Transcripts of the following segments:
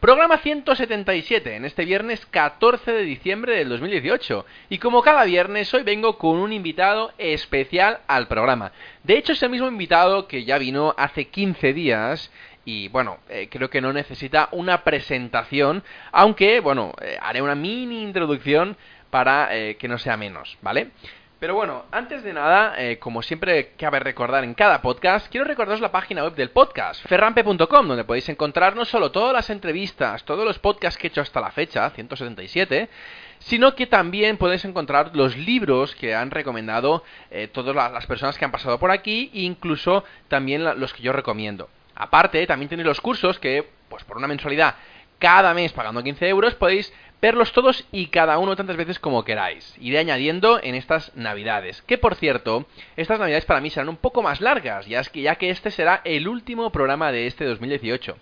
Programa 177 en este viernes 14 de diciembre del 2018. Y como cada viernes, hoy vengo con un invitado especial al programa. De hecho, es el mismo invitado que ya vino hace 15 días y bueno, eh, creo que no necesita una presentación, aunque bueno, eh, haré una mini introducción para eh, que no sea menos, ¿vale? Pero bueno, antes de nada, como siempre cabe recordar en cada podcast, quiero recordaros la página web del podcast, ferrampe.com, donde podéis encontrar no solo todas las entrevistas, todos los podcasts que he hecho hasta la fecha, 177, sino que también podéis encontrar los libros que han recomendado todas las personas que han pasado por aquí, e incluso también los que yo recomiendo. Aparte, también tenéis los cursos que, pues por una mensualidad cada mes pagando 15 euros, podéis verlos todos y cada uno tantas veces como queráis. Iré añadiendo en estas navidades. Que por cierto, estas navidades para mí serán un poco más largas, ya, es que, ya que este será el último programa de este 2018.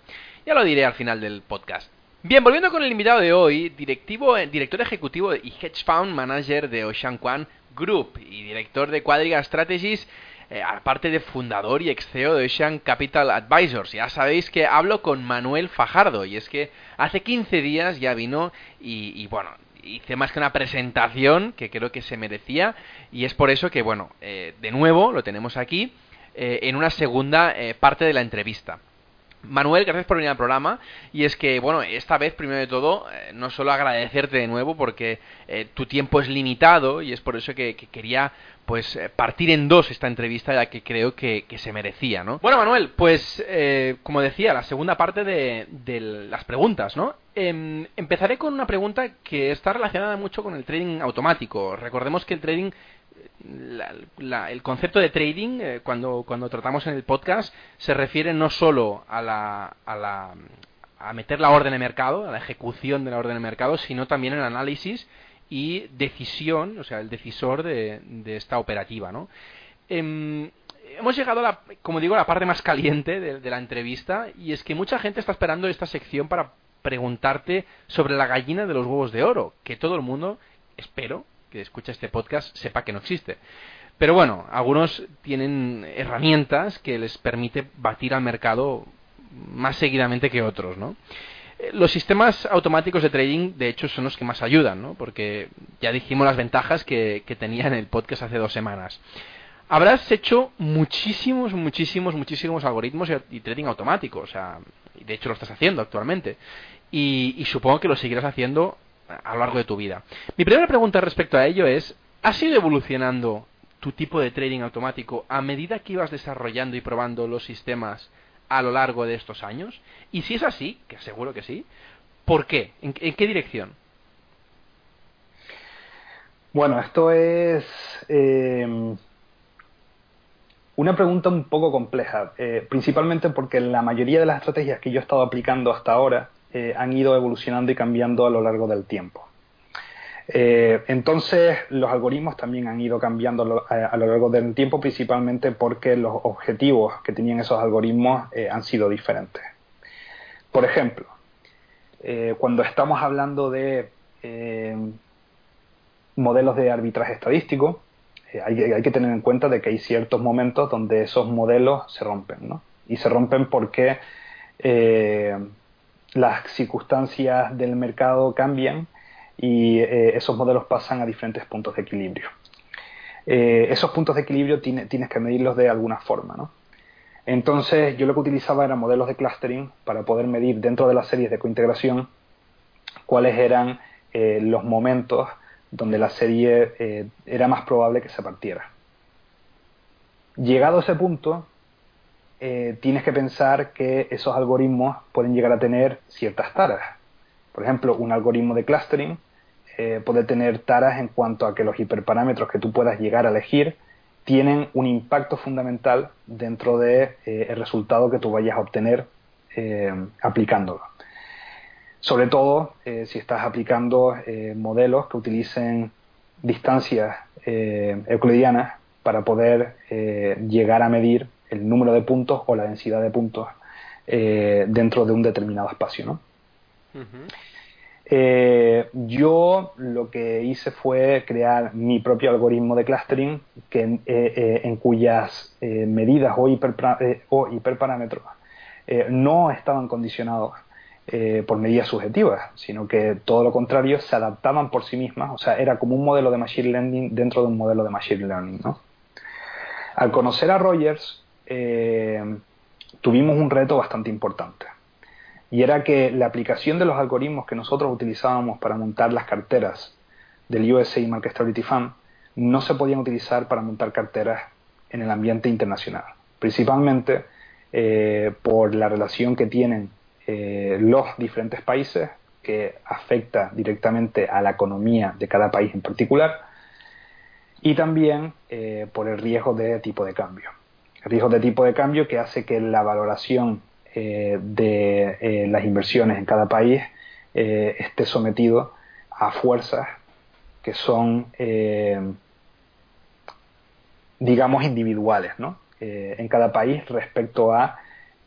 Ya lo diré al final del podcast. Bien, volviendo con el invitado de hoy, directivo, eh, director ejecutivo y hedge fund manager de Ocean Quan Group y director de Quadriga Strategies eh, aparte de fundador y ex CEO de Ocean Capital Advisors. Ya sabéis que hablo con Manuel Fajardo y es que hace 15 días ya vino y, bueno, hice más que una presentación que creo que se merecía y es por eso que, bueno, eh, de nuevo lo tenemos aquí eh, en una segunda parte de la entrevista. Manuel, gracias por venir al programa. Y es que, bueno, esta vez, primero de todo, no solo agradecerte de nuevo porque tu tiempo es limitado y es por eso que quería pues eh, partir en dos esta entrevista ya que creo que, se merecía, ¿no? Bueno, Manuel, pues eh, como decía, la segunda parte de, las preguntas, ¿no? Em, empezaré con una pregunta que está relacionada mucho con el trading automático. Recordemos que el trading el concepto de trading, eh, cuando, cuando tratamos en el podcast, se refiere no solo a la, a la a meter la orden de mercado, a la ejecución de la orden de mercado, sino también el análisis y decisión, o sea, el decisor de, esta operativa, ¿no? Em, hemos llegado, a la, como digo, a la parte más caliente de, la entrevista y es que mucha gente está esperando esta sección para preguntarte sobre la gallina de los huevos de oro, que todo el mundo, espero, que escucha este podcast sepa que no existe. Pero bueno, algunos tienen herramientas que les permite batir al mercado más seguidamente que otros, ¿no? Los sistemas automáticos de trading, de hecho, son los que más ayudan, ¿no? Porque ya dijimos las ventajas que, que tenía en el podcast hace dos semanas. Habrás hecho muchísimos, muchísimos, muchísimos algoritmos y trading automático, o sea, de hecho lo estás haciendo actualmente. Y, supongo que lo seguirás haciendo a lo largo de tu vida. Mi primera pregunta respecto a ello es, ¿has ido evolucionando tu tipo de trading automático a medida que ibas desarrollando y probando los sistemas a lo largo de estos años? Y si es así, que seguro que sí, ¿por qué? ¿En, qué dirección? Bueno, esto es eh, una pregunta un poco compleja, eh, principalmente porque la mayoría de las estrategias que yo he estado aplicando hasta ahora eh, han ido evolucionando y cambiando a lo largo del tiempo. Eh, entonces, los algoritmos también han ido cambiando a, lo largo del tiempo, principalmente porque los objetivos que tenían esos algoritmos eh, han sido diferentes. Por ejemplo, cuando estamos hablando de modelos de arbitraje estadístico, hay, que tener en cuenta de que hay ciertos momentos donde esos modelos se rompen, ¿no? Y se rompen porque las circunstancias del mercado cambian y eh, esos modelos pasan a diferentes puntos de equilibrio. Eh, esos puntos de equilibrio tienes que medirlos de alguna forma, ¿no? Entonces yo lo que utilizaba eran modelos de clustering para poder medir dentro de las series de cointegración cuáles eran eh, los momentos donde la serie era más probable que se partiera. Llegado a ese punto, tienes que pensar que esos algoritmos pueden llegar a tener ciertas taras. Por ejemplo, un algoritmo de clustering eh, puede tener taras en cuanto a que los hiperparámetros que tú puedas llegar a elegir tienen un impacto fundamental dentro del de, eh, resultado que tú vayas a obtener eh, aplicándolo. sobre todo si estás aplicando modelos que utilicen distancias euclidianas para poder llegar a medir el número de puntos o la densidad de puntos dentro de un determinado espacio. ¿no? Eh, yo lo que hice fue crear mi propio algoritmo de clustering que, eh, eh, en cuyas medidas o, o hiperparámetros no estaban condicionados por medidas subjetivas, sino que todo lo contrario se adaptaban por sí mismas, o sea, era como un modelo de Machine Learning dentro de un modelo de Machine Learning. ¿no? Al conocer a Rogers, tuvimos un reto bastante importante y era que la aplicación de los algoritmos que nosotros utilizábamos para montar las carteras del USA Market Stability Fund no se podían utilizar para montar carteras en el ambiente internacional, principalmente eh, por la relación que tienen eh, los diferentes países que afecta directamente a la economía de cada país en particular y también eh, por el riesgo de tipo de cambio. El riesgo de tipo de cambio que hace que la valoración eh, de eh, las inversiones en cada país eh, esté sometido a fuerzas que son, digamos, individuales ¿no? en cada país respecto a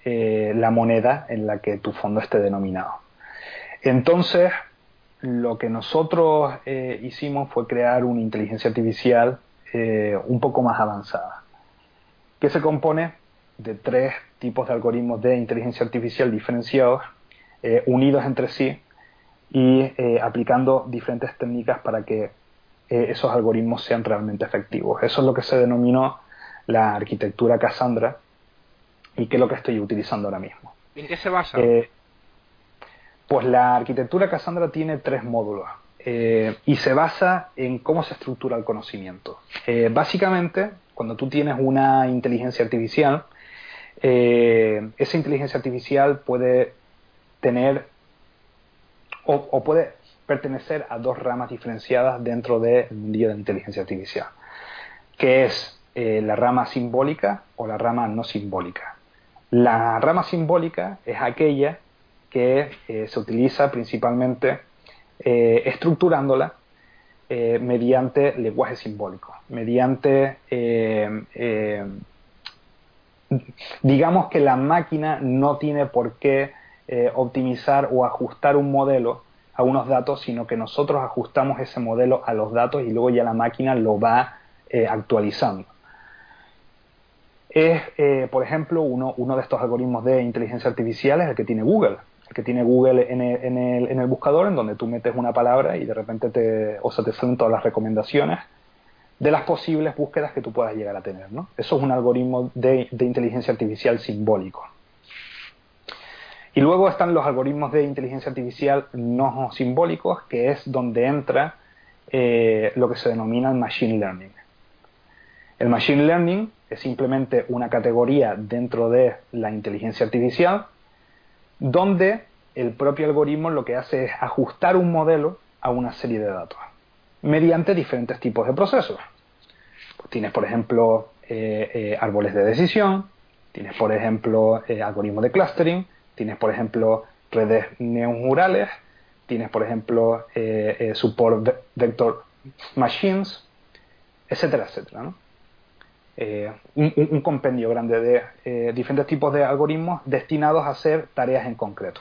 la moneda en la que tu fondo esté denominado. Entonces, lo que nosotros hicimos fue crear una inteligencia artificial un poco más avanzada, que se compone de tres tipos de algoritmos de inteligencia artificial diferenciados, eh, unidos entre sí y eh, aplicando diferentes técnicas para que eh, esos algoritmos sean realmente efectivos. Eso es lo que se denominó la arquitectura Cassandra y que es lo que estoy utilizando ahora mismo. ¿En qué se basa? pues la arquitectura Cassandra tiene tres módulos. y se basa en cómo se estructura el conocimiento. básicamente, cuando tú tienes una inteligencia artificial, eh, esa inteligencia artificial puede tener o, puede pertenecer a dos ramas diferenciadas dentro del mundo de la inteligencia artificial, que es eh, la rama simbólica o la rama no simbólica. La rama simbólica es aquella que eh, se utiliza principalmente estructurándola mediante lenguaje simbólico, mediante digamos que la máquina no tiene por qué eh, optimizar o ajustar un modelo a unos datos, sino que nosotros ajustamos ese modelo a los datos y luego ya la máquina lo va eh, actualizando. Es, eh, por ejemplo, uno, uno, de estos algoritmos de inteligencia artificial es el que tiene Google. Que tiene Google en el buscador, en donde tú metes una palabra y de repente te, o sea, te salen todas las recomendaciones de las posibles búsquedas que tú puedas llegar a tener. ¿no? Eso es un algoritmo de, inteligencia artificial simbólico. Y luego están los algoritmos de inteligencia artificial no simbólicos, que es donde entra eh, lo que se denomina el machine learning. El machine learning es simplemente una categoría dentro de la inteligencia artificial donde el propio algoritmo lo que hace es ajustar un modelo a una serie de datos mediante diferentes tipos de procesos. Tienes, por ejemplo, eh, eh, árboles de decisión, tienes, por ejemplo, eh, algoritmos de clustering, tienes, por ejemplo, redes neurales, tienes, por ejemplo, support vector machines, etcétera, etcétera. ¿no? Un, un, compendio grande de diferentes tipos de algoritmos destinados a hacer tareas en concreto.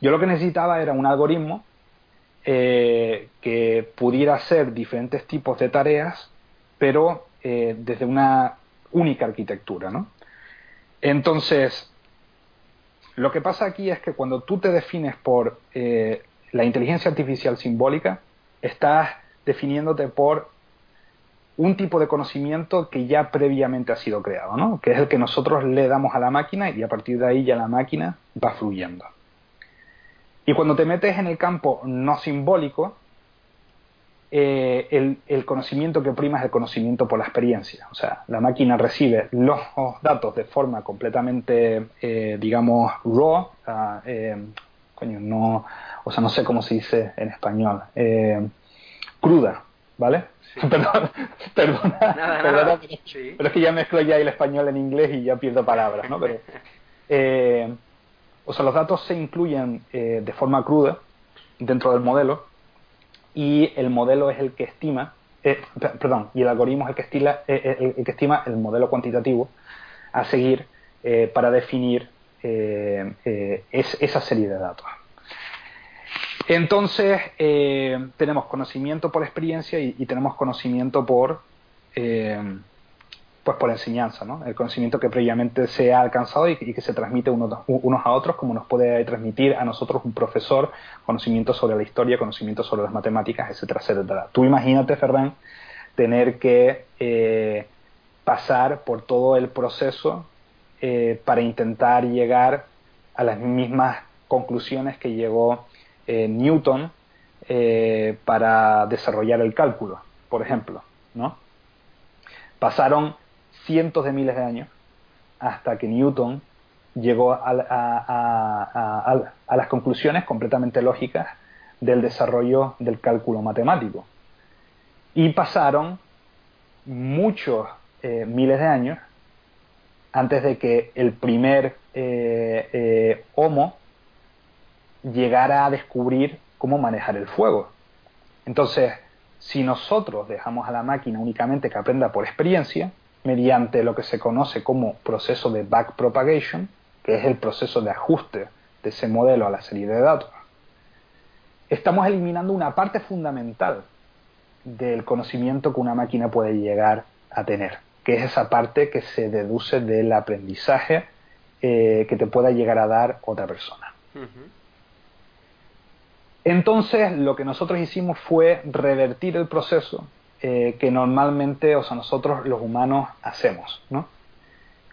Yo lo que necesitaba era un algoritmo que pudiera hacer diferentes tipos de tareas pero eh, desde una única arquitectura, ¿no? Entonces, lo que pasa aquí es que cuando tú te defines por eh, la inteligencia artificial simbólica, estás definiéndote por un tipo de conocimiento que ya previamente ha sido creado, ¿no? que es el que nosotros le damos a la máquina y a partir de ahí ya la máquina va fluyendo. Y cuando te metes en el campo no simbólico, eh, el, conocimiento que prima es el conocimiento por la experiencia. O sea, la máquina recibe los datos de forma completamente, eh, digamos, raw, eh, coño, no, o sea, no sé cómo se dice en español, cruda, ¿vale? Perdón, perdona, pero, pero, es que ya mezclo ya el español en inglés y ya pierdo palabras, ¿no? Pero, o sea, los datos se incluyen eh, de forma cruda dentro del modelo y el modelo es el que estima, eh, perdón, y el algoritmo es el que, estila, el, que estima el modelo cuantitativo a seguir para definir es, esa serie de datos. Entonces, tenemos conocimiento por experiencia y, tenemos conocimiento por, pues por enseñanza, ¿no? El conocimiento que previamente se ha alcanzado y, que se transmite unos, a otros, como nos puede transmitir a nosotros un profesor conocimiento sobre la historia, conocimiento sobre las matemáticas, etcétera, etcétera. Tú imagínate, Ferran, tener que eh, pasar por todo el proceso eh, para intentar llegar a las mismas conclusiones que llegó eh, Newton para desarrollar el cálculo, por ejemplo, ¿no? Pasaron cientos de miles de años hasta que Newton llegó a, las conclusiones completamente lógicas del desarrollo del cálculo matemático. Y pasaron muchos eh, miles de años antes de que el primer eh, eh, Homo llegara a descubrir cómo manejar el fuego. Entonces, si nosotros dejamos a la máquina únicamente que aprenda por experiencia, mediante lo que se conoce como proceso de backpropagation, que es el proceso de ajuste de ese modelo a la serie de datos, estamos eliminando una parte fundamental del conocimiento que una máquina puede llegar a tener, que es esa parte que se deduce del aprendizaje eh, que te pueda llegar a dar otra persona. Entonces, lo que nosotros hicimos fue revertir el proceso eh, que normalmente, o sea, nosotros los humanos hacemos.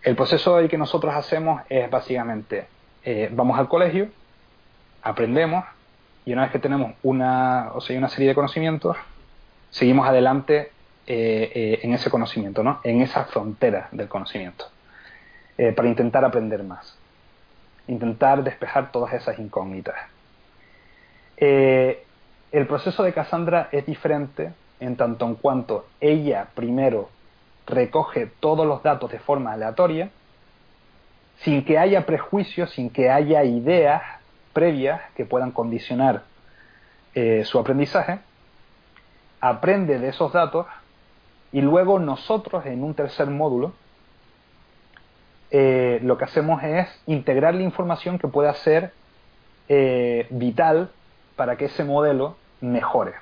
El proceso que nosotros hacemos es básicamente, eh, vamos al colegio, aprendemos, y una vez que tenemos una, o sea, una serie de conocimientos, seguimos adelante eh, en ese conocimiento, ¿no? En esa frontera del conocimiento, para intentar aprender más, intentar despejar todas esas incógnitas. El proceso de Cassandra es diferente en tanto en cuanto ella primero recoge todos los datos de forma aleatoria, sin que haya prejuicios, sin que haya ideas previas que puedan condicionar eh, su aprendizaje, aprende de esos datos y luego nosotros en un tercer módulo eh, lo que hacemos es integrar la información que pueda ser eh, vital para que ese modelo mejore.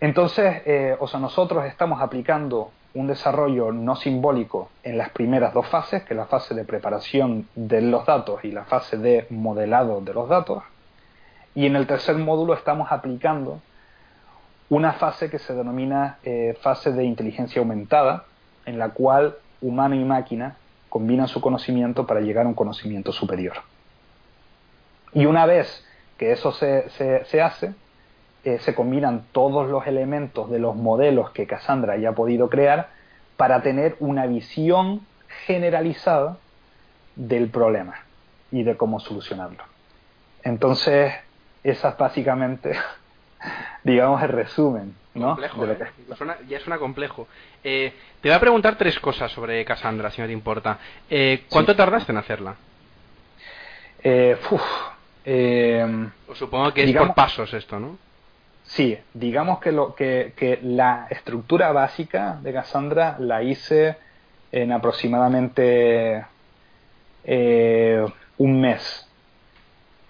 Entonces, eh, o sea, nosotros estamos aplicando un desarrollo no simbólico en las primeras dos fases, que es la fase de preparación de los datos y la fase de modelado de los datos. Y en el tercer módulo estamos aplicando una fase que se denomina eh, fase de inteligencia aumentada, en la cual humano y máquina combinan su conocimiento para llegar a un conocimiento superior. Y una vez que eso se hace, eh, se combinan todos los elementos de los modelos que Cassandra haya podido crear para tener una visión generalizada del problema y de cómo solucionarlo. Entonces, esa es básicamente, digamos, el resumen. ¿no? Complejo, ¿eh? ya suena complejo. Eh, te voy a preguntar tres cosas sobre Cassandra, si no te importa. ¿Cuánto tardaste en hacerla? Supongo que es por pasos esto, ¿no? Sí, digamos que, lo, que, la estructura básica de Cassandra la hice en aproximadamente eh, un mes.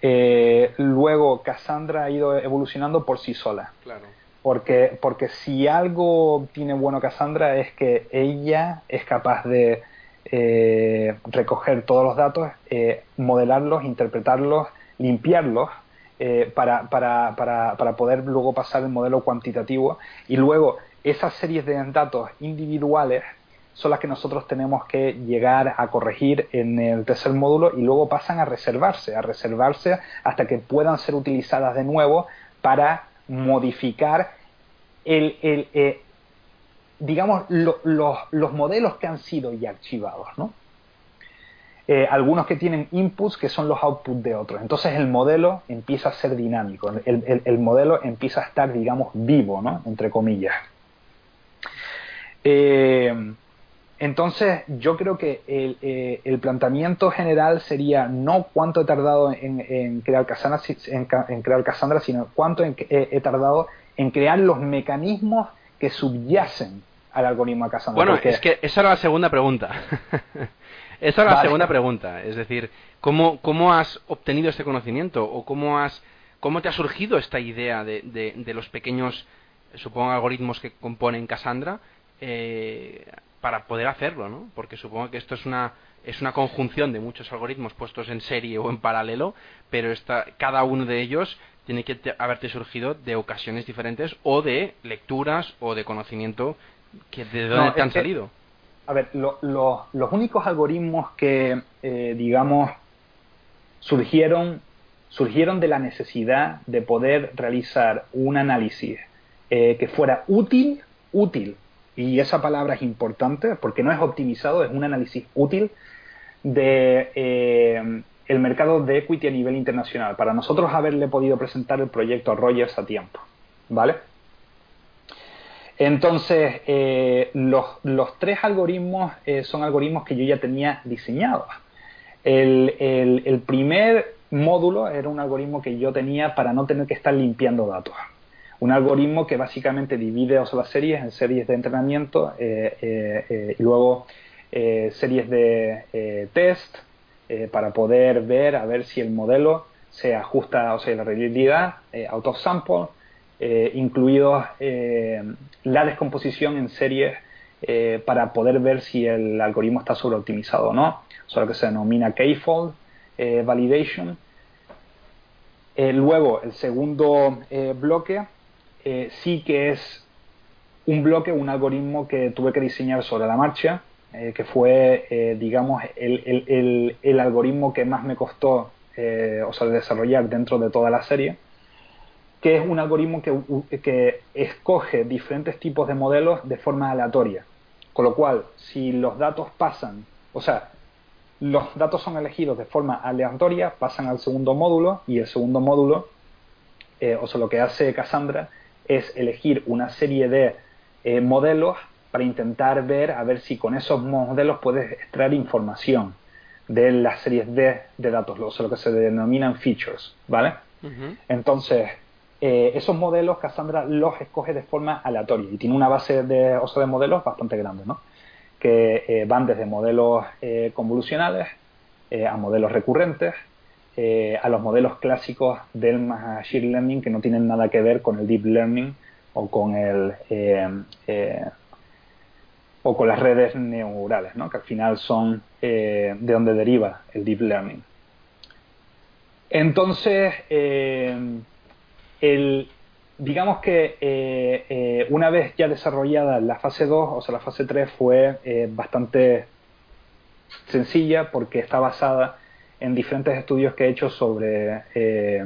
Eh, luego Cassandra ha ido evolucionando por sí sola. Claro. Porque, porque si algo tiene bueno Cassandra es que ella es capaz de eh, recoger todos los datos, modelarlos, interpretarlos, limpiarlos eh, para, para, para, para, poder luego pasar el modelo cuantitativo y luego esas series de datos individuales son las que nosotros tenemos que llegar a corregir en el tercer módulo y luego pasan a reservarse, a reservarse hasta que puedan ser utilizadas de nuevo para modificar el, el eh, digamos, los modelos que han sido ya archivados, ¿no? Eh, algunos que tienen inputs que son los outputs de otros. Entonces el modelo empieza a ser dinámico, el, modelo empieza a estar, digamos, vivo, ¿no? Entre comillas. Eh, Entonces, yo creo que el, eh, el, planteamiento general sería no cuánto he tardado en, crear, Cassandra, en, crear Cassandra, sino cuánto he, tardado en crear los mecanismos que subyacen al algoritmo de Cassandra. Bueno, es que esa era la segunda pregunta. esa era la segunda pregunta. Es decir, ¿cómo, ¿cómo has obtenido este conocimiento? ¿O cómo, has, cómo te ha surgido esta idea de, de, de los pequeños, supongo, algoritmos que componen Cassandra? Eh, para poder hacerlo, ¿no? Porque supongo que esto es una es una conjunción de muchos algoritmos puestos en serie o en paralelo, pero esta, cada uno de ellos tiene que haberte surgido de ocasiones diferentes o de lecturas o de conocimiento que de dónde te han salido. A ver, los únicos algoritmos que, eh, digamos, surgieron surgieron de la necesidad de poder realizar un análisis eh, que fuera útil, útil y esa palabra es importante porque no es optimizado, es un análisis útil de eh, el mercado de equity a nivel internacional, para nosotros haberle podido presentar el proyecto a Rogers a tiempo, ¿vale? Entonces, eh, los, tres algoritmos eh, son algoritmos que yo ya tenía diseñados. el primer módulo era un algoritmo que yo tenía para no tener que estar limpiando datos un algoritmo que básicamente divide las series en series de entrenamiento eh, eh, eh, y luego series de test para poder ver a ver si el modelo se ajusta, o sea, la realidad, out of sample, incluido la descomposición en series para poder ver si el algoritmo está sobreoptimizado o no, eso lo que se denomina k-fold validation. luego, el segundo bloque eh, sí que es un bloque, un algoritmo que tuve que diseñar sobre la marcha, eh, que fue, eh, digamos, el, algoritmo que más me costó o sea, desarrollar dentro de toda la serie, que es un algoritmo que, que escoge diferentes tipos de modelos de forma aleatoria. Con lo cual, si los datos pasan, o sea, los datos son elegidos de forma aleatoria, pasan al segundo módulo y el segundo módulo, o sea, lo que hace Cassandra es elegir una serie de eh, modelos para intentar ver a ver si con esos modelos puedes extraer información de las series de, de datos, o sea, lo que se denominan features, ¿vale? Entonces, eh, esos modelos Cassandra los escoge de forma aleatoria y tiene una base de, o de modelos bastante grande, ¿no? Que eh, van desde modelos convolucionales a modelos recurrentes, eh, a los modelos clásicos del Machine Learning que no tienen nada que ver con el Deep Learning o con el eh, eh, o con las redes neurales, ¿no? que al final son de donde deriva el Deep Learning. Entonces, digamos que una vez ya desarrollada la fase 2, o sea, la fase 3 fue bastante sencilla porque está basada en diferentes estudios que he hecho sobre eh,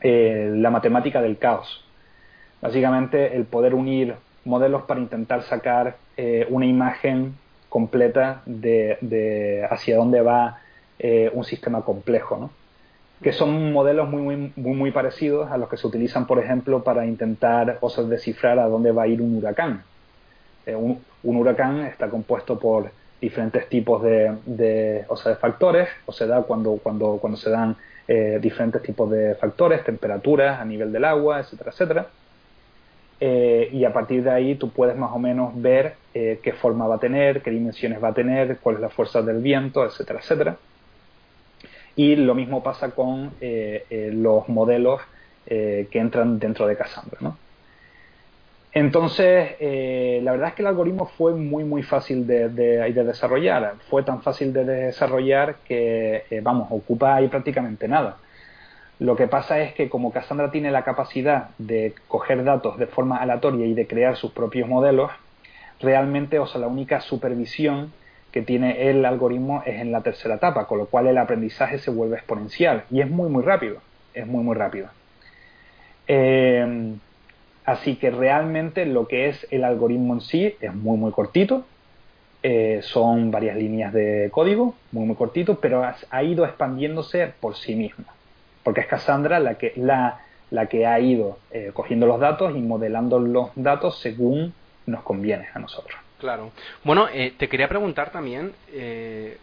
eh, la matemática del caos. Básicamente el poder unir modelos para intentar sacar eh, una imagen completa de, hacia dónde va un sistema complejo, ¿no? Que son modelos muy, muy, muy, parecidos a los que se utilizan, por ejemplo, para intentar o sea, descifrar a dónde va a ir un huracán. un, huracán está compuesto por diferentes tipos de, o sea, de factores, o se da cuando, cuando, cuando se dan eh, diferentes tipos de factores, temperaturas a nivel del agua, etcétera, etcétera. Eh, y a partir de ahí tú puedes más o menos ver eh, qué forma va a tener, qué dimensiones va a tener, cuál es la fuerza del viento, etcétera, etcétera. Y lo mismo pasa con los modelos que entran dentro de Cassandra. ¿no? Entonces, eh, la verdad es que el algoritmo fue muy, muy fácil de, desarrollar. Fue tan fácil de desarrollar que, eh, vamos, ocupa ahí prácticamente nada. Lo que pasa es que como Cassandra tiene la capacidad de coger datos de forma aleatoria y de crear sus propios modelos, realmente, o sea, la única supervisión que tiene el algoritmo es en la tercera etapa, con lo cual el aprendizaje se vuelve exponencial y es muy, muy rápido. Es muy, muy rápido. Eh, Así que realmente lo que es el algoritmo en sí es muy muy cortito, eh, son varias líneas de código, muy muy cortito, pero ha, ido expandiéndose por sí mismo, porque es Cassandra la que, la, la que ha ido eh, cogiendo los datos y modelando los datos según nos conviene a nosotros. Claro. Bueno, eh, te quería preguntar también, eh,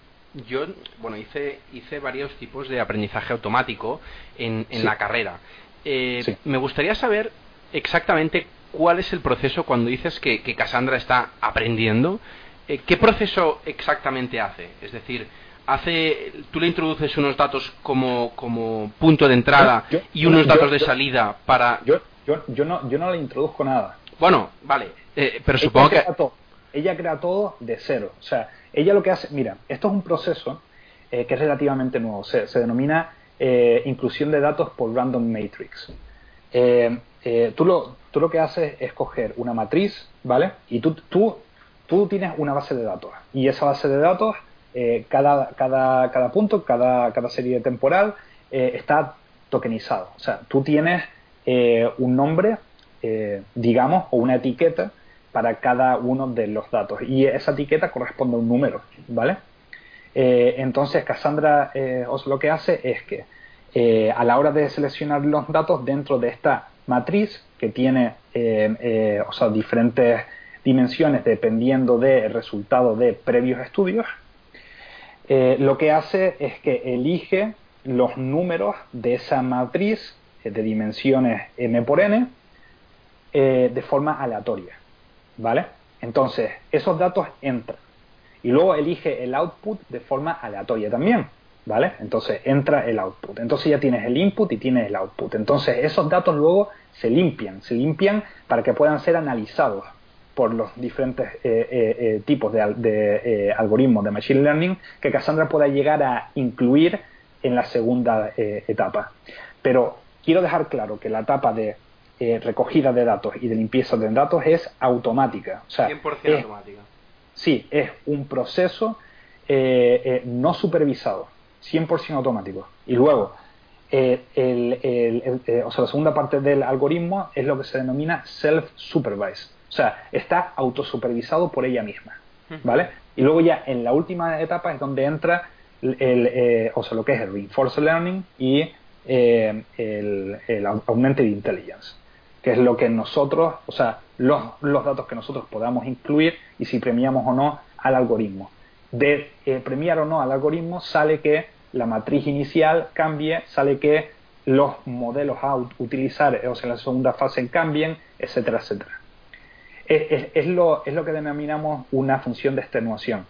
yo, bueno, hice, hice varios tipos de aprendizaje automático en, en la carrera. Eh, Me gustaría saber exactamente cuál es el proceso cuando dices que, que Cassandra está aprendiendo. Eh, ¿Qué proceso exactamente hace? Es decir, hace, tú le introduces unos datos como, como punto de entrada y unos datos de salida para. Yo, yo, yo, no, yo no le introduzco nada. Bueno, vale, eh, pero supongo que. Ella crea todo de cero. O sea, ella lo que hace, mira, esto es un proceso eh, que es relativamente nuevo, se, denomina eh, inclusión de datos por random matrix. Eh, tú, lo, tú lo que haces es coger una matriz, ¿vale? Y tú, tú, tú tienes una base de datos. Y esa base de datos, cada, cada, cada punto, cada, cada serie temporal, está tokenizado. O sea, tú tienes un nombre, digamos, o una etiqueta para cada uno de los datos. Y esa etiqueta corresponde a un número, ¿vale? Eh, entonces, Cassandra eh, lo que hace es que eh, a la hora de seleccionar los datos dentro de esta matriz que tiene o sea, diferentes dimensiones dependiendo del resultado de previos estudios, lo que hace es que elige los números de esa matriz de dimensiones m por n de forma aleatoria. ¿Vale? Entonces, esos datos entran. Y luego elige el output de forma aleatoria también, ¿vale? Entonces entra el output. Entonces ya tienes el input y tienes el output. Entonces esos datos luego se limpian, se limpian para que puedan ser analizados por los diferentes eh, eh, eh, tipos de, algoritmos de Machine Learning que Cassandra pueda llegar a incluir en la segunda etapa. Pero quiero dejar claro que la etapa de eh, recogida de datos y de limpieza de datos es automática. O sea, 100% automática. Sí, es un proceso eh, eh, no supervisado, 100% automático. Y luego, el, o sea, la segunda parte del algoritmo es lo que se denomina self-supervised. O sea, está autosupervisado por ella misma. ¿Vale? Y luego ya en la última etapa es donde entra el, o sea, lo que es el reinforcement learning y el, el augmented intelligence que es lo que nosotros, o sea, los, los datos que nosotros podamos incluir y si premiamos o no al algoritmo. De eh, premiar o no al algoritmo sale que la matriz inicial cambie, sale que los modelos a utilizar, o sea, en la segunda fase cambien, etcétera, etcétera. Es, lo, es lo que denominamos una función de extenuación.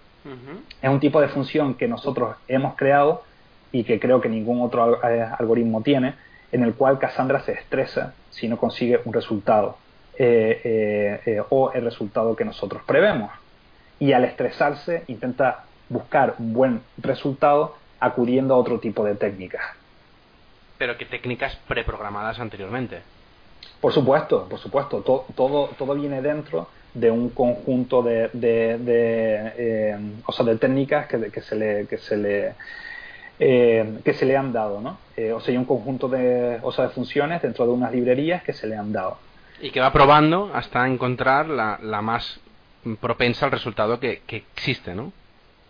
Es un tipo de función que nosotros hemos creado y que creo que ningún otro eh, algoritmo tiene, en el cual Cassandra se estresa si no consigue un resultado eh, eh, eh, o el resultado que nosotros prevemos. Y al estresarse intenta buscar un buen resultado acudiendo a otro tipo de técnicas. Pero ¿qué técnicas preprogramadas anteriormente? Por supuesto, por supuesto. Todo, todo, viene dentro de un conjunto de, de, o sea, de técnicas que, que se le, que se le eh, que se le han dado, ¿no? Eh, o sea, hay un conjunto de, o sea, de funciones dentro de unas librerías que se le han dado. Y que va probando hasta encontrar la, la más propensa al resultado que, que, existe, ¿no?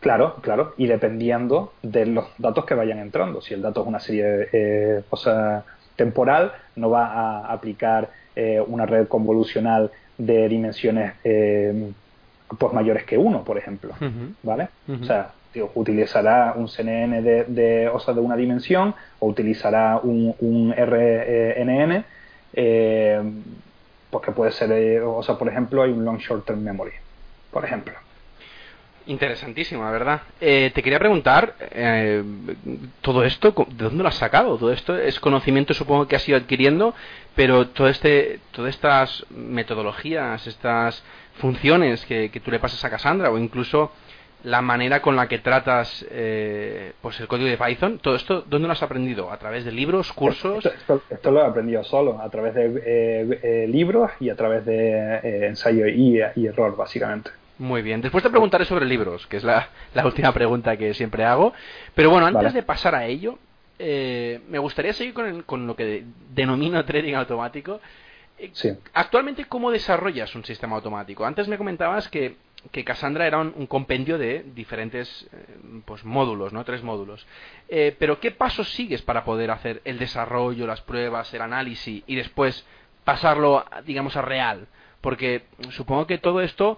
Claro, claro, y dependiendo de los datos que vayan entrando. Si el dato es una serie eh, o sea, temporal, no va a aplicar eh, una red convolucional de dimensiones pues mayores que uno, por ejemplo, ¿vale? O sea, utilizará un CNN de, de, o sea, de una dimensión o utilizará un, RNN, eh, porque puede ser, eh, o sea, por ejemplo, hay un long short term memory, por ejemplo. Interesantísimo, la verdad. Eh, te quería preguntar, todo esto, ¿de dónde lo has sacado? Todo esto es conocimiento, supongo que has ido adquiriendo, pero todo este, todas estas metodologías, estas funciones que, que tú le pasas a Cassandra, o incluso la manera con la que tratas eh, pues el código de Python, todo esto, ¿dónde lo has aprendido? ¿A través de libros, cursos? Esto, lo he aprendido solo, a través de eh, eh, libros y a través de ensayo y, error, básicamente. Muy bien. Después te preguntaré sobre libros, que es la, última pregunta que siempre hago. Pero bueno, antes de pasar a ello, me gustaría seguir con, con lo que denomino trading automático. Sí. Actualmente, ¿cómo desarrollas un sistema automático? Antes me comentabas que que Cassandra era un, compendio de diferentes eh, pues, módulos, ¿no? Tres módulos. Eh, pero ¿qué pasos sigues para poder hacer el desarrollo, las pruebas, el análisis y después pasarlo, digamos, a real? Porque supongo que todo esto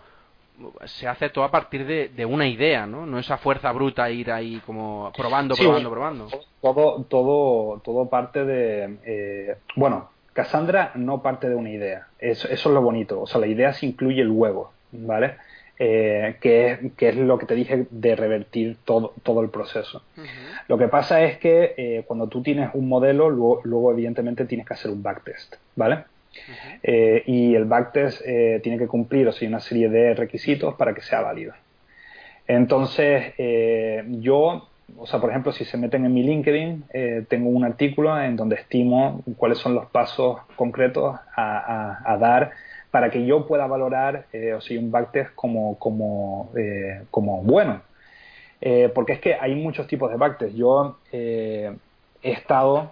se hace todo a partir de, una idea, ¿no? No esa fuerza bruta ir ahí como probando, probando, probando. Todo, todo, todo parte de, eh, bueno, Cassandra no parte de una idea. Eso, eso, es lo bonito. O sea, la idea se incluye el huevo, ¿vale? Eh, que, es, que, es, lo que te dije de revertir todo, todo el proceso. Lo que pasa es que eh, cuando tú tienes un modelo, luego, luego, evidentemente tienes que hacer un backtest, ¿vale? Eh, y el backtest eh, tiene que cumplir o sea, una serie de requisitos para que sea válido. Entonces, yo, o sea, por ejemplo, si se meten en mi LinkedIn, tengo un artículo en donde estimo cuáles son los pasos concretos a, dar para que yo pueda valorar o sea, un backtest como, como, como bueno. porque es que hay muchos tipos de backtest. Yo he estado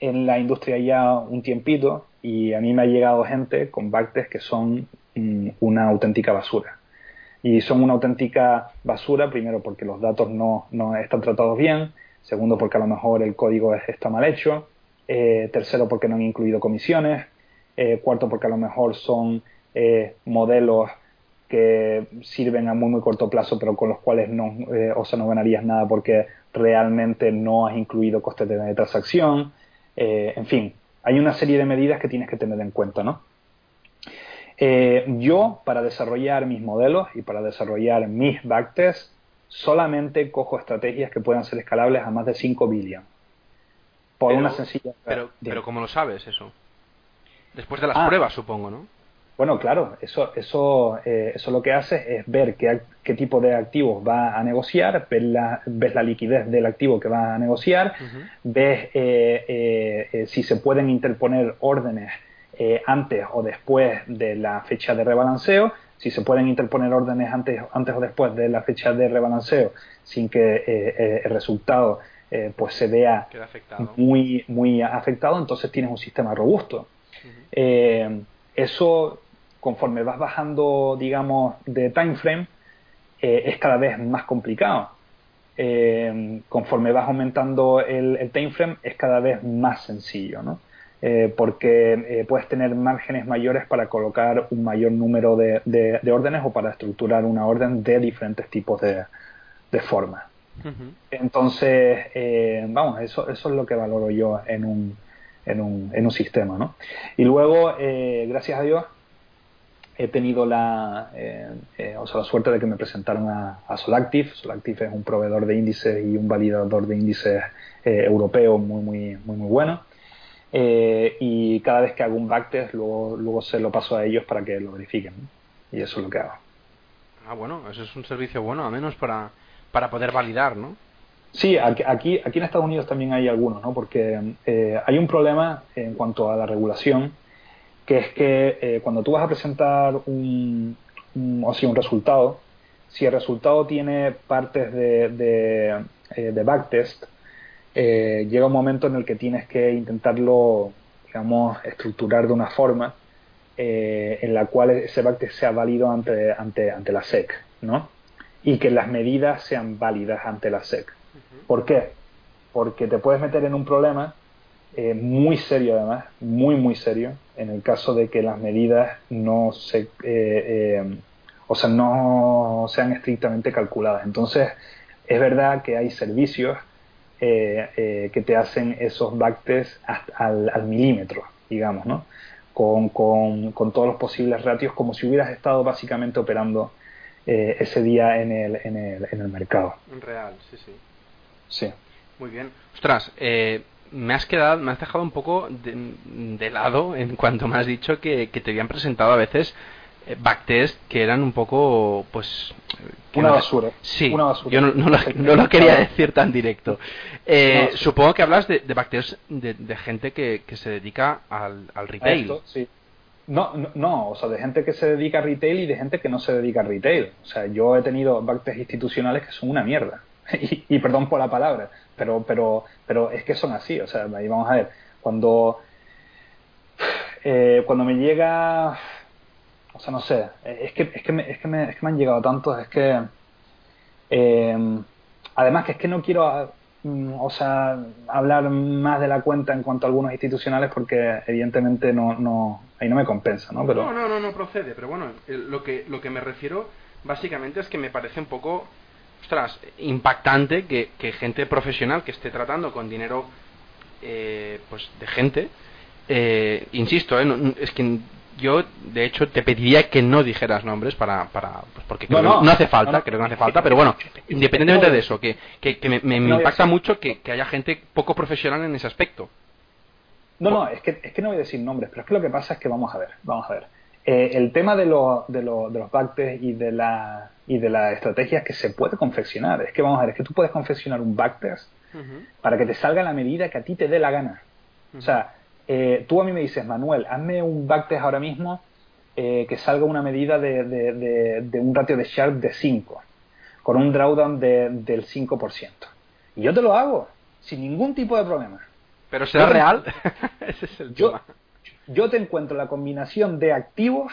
en la industria ya un tiempito y a mí me ha llegado gente con backtests que son mm, una auténtica basura. Y son una auténtica basura, primero porque los datos no, no están tratados bien, segundo porque a lo mejor el código está mal hecho, eh, tercero porque no han incluido comisiones, eh, cuarto porque a lo mejor son eh, modelos que sirven a muy muy corto plazo pero con los cuales no, o sea, no ganarías nada porque realmente no has incluido costes de transacción, en fin, hay una serie de medidas que tienes que tener en cuenta, ¿no? Eh, yo, para desarrollar mis modelos y para desarrollar mis backtests, solamente cojo estrategias que puedan ser escalables a más de 5 billion. Por una sencilla. Pero, pero, ¿cómo lo sabes eso? Después de las ah. pruebas, supongo, ¿no? Bueno, claro, eso, eso, eh, eso lo que hace es ver qué, qué, tipo de activos va a negociar, ves la, ves la liquidez del activo que va a negociar, ves eh, eh, si se pueden interponer órdenes antes o después de la fecha de rebalanceo, si se pueden interponer órdenes antes, antes o después de la fecha de rebalanceo sin que el resultado pues se vea muy, muy afectado, entonces tienes un sistema robusto. Eso conforme vas bajando, digamos, de time frame, eh, es cada vez más complicado. Eh, conforme vas aumentando el, time frame, es cada vez más sencillo, ¿no? Eh, porque puedes tener márgenes mayores para colocar un mayor número de, órdenes o para estructurar una orden de diferentes tipos de, formas. Entonces, vamos, eso, eso es lo que valoro yo en un, en un, en un sistema, ¿no? Y luego, gracias a Dios, he tenido la, eh, eh, o sea, la suerte de que me presentaron a, Solactive. Solactive es un proveedor de índices y un validador de índices eh, europeo muy, muy, muy, muy bueno. y cada vez que hago un backtest, luego, luego se lo paso a ellos para que lo verifiquen. Y eso es lo que hago. Ah, bueno, eso es un servicio bueno, al menos para, para poder validar, ¿no? Sí, aquí, aquí, en Estados Unidos también hay algunos, ¿no? Porque hay un problema en cuanto a la regulación que es que eh, cuando tú vas a presentar un, o un resultado, si el resultado tiene partes de, de, eh, backtest, eh, llega un momento en el que tienes que intentarlo, digamos, estructurar de una forma en la cual ese backtest sea válido ante, ante, ante la SEC, ¿no? Y que las medidas sean válidas ante la SEC. ¿Por qué? Porque te puedes meter en un problema eh, muy serio además, muy muy serio, en el caso de que las medidas no se, eh, eh, o sea, no sean estrictamente calculadas. Entonces, es verdad que hay servicios que te hacen esos backtests al, al, milímetro, digamos, ¿no? Con, con, con, todos los posibles ratios, como si hubieras estado básicamente operando ese día en el, en, el, en el mercado. En real, sí, sí. Sí. Muy bien. Ostras, eh, me has quedado, me has dejado un poco de, lado en cuanto me has dicho que, te habían presentado a veces eh, backtest que eran un poco, pues... Una basura. Sí, yo no, lo, quería decir tan directo. Eh, supongo que hablas de, de backtest de, gente que, se dedica al, retail. sí. No, no, no, o sea, de gente que se dedica a retail y de gente que no se dedica a retail. O sea, yo he tenido backtests institucionales que son una mierda. y, perdón por la palabra, pero, pero, pero es que son así, o sea, ahí vamos a ver, cuando, eh, cuando me llega, o sea, no sé, es que, es que, me, es que, me, es que me han llegado tantos, es que, eh, además que es que no quiero, mm, o sea, hablar más de la cuenta en cuanto a algunos institucionales porque evidentemente no, no ahí no me compensa, ¿no? Pero... No, no, no, no procede, pero bueno, lo que, lo que me refiero básicamente es que me parece un poco, ostras, impactante que, que gente profesional que esté tratando con dinero eh, pues de gente, eh, insisto, eh, es que yo de hecho te pediría que no dijeras nombres para, para pues porque creo no, no, hace falta, creo que no hace falta, pero bueno, independientemente de eso, que, que, me, me, impacta mucho que, que haya gente poco profesional en ese aspecto. No, no, es que, es que no voy a decir nombres, pero es que lo que pasa es que vamos a ver, vamos a ver. Eh, el tema de, lo, de, lo, de los backtests y de la y de la estrategia que se puede confeccionar. Es que vamos a ver, es que tú puedes confeccionar un backtest para que te salga la medida que a ti te dé la gana. O sea, eh, tú a mí me dices, Manuel, hazme un backtest ahora mismo eh, que salga una medida de, de, de, un ratio de Sharp de 5, con un drawdown del 5%. Y yo te lo hago, sin ningún tipo de problema. ¿Pero será real? Ese es el yo, yo te encuentro la combinación de activos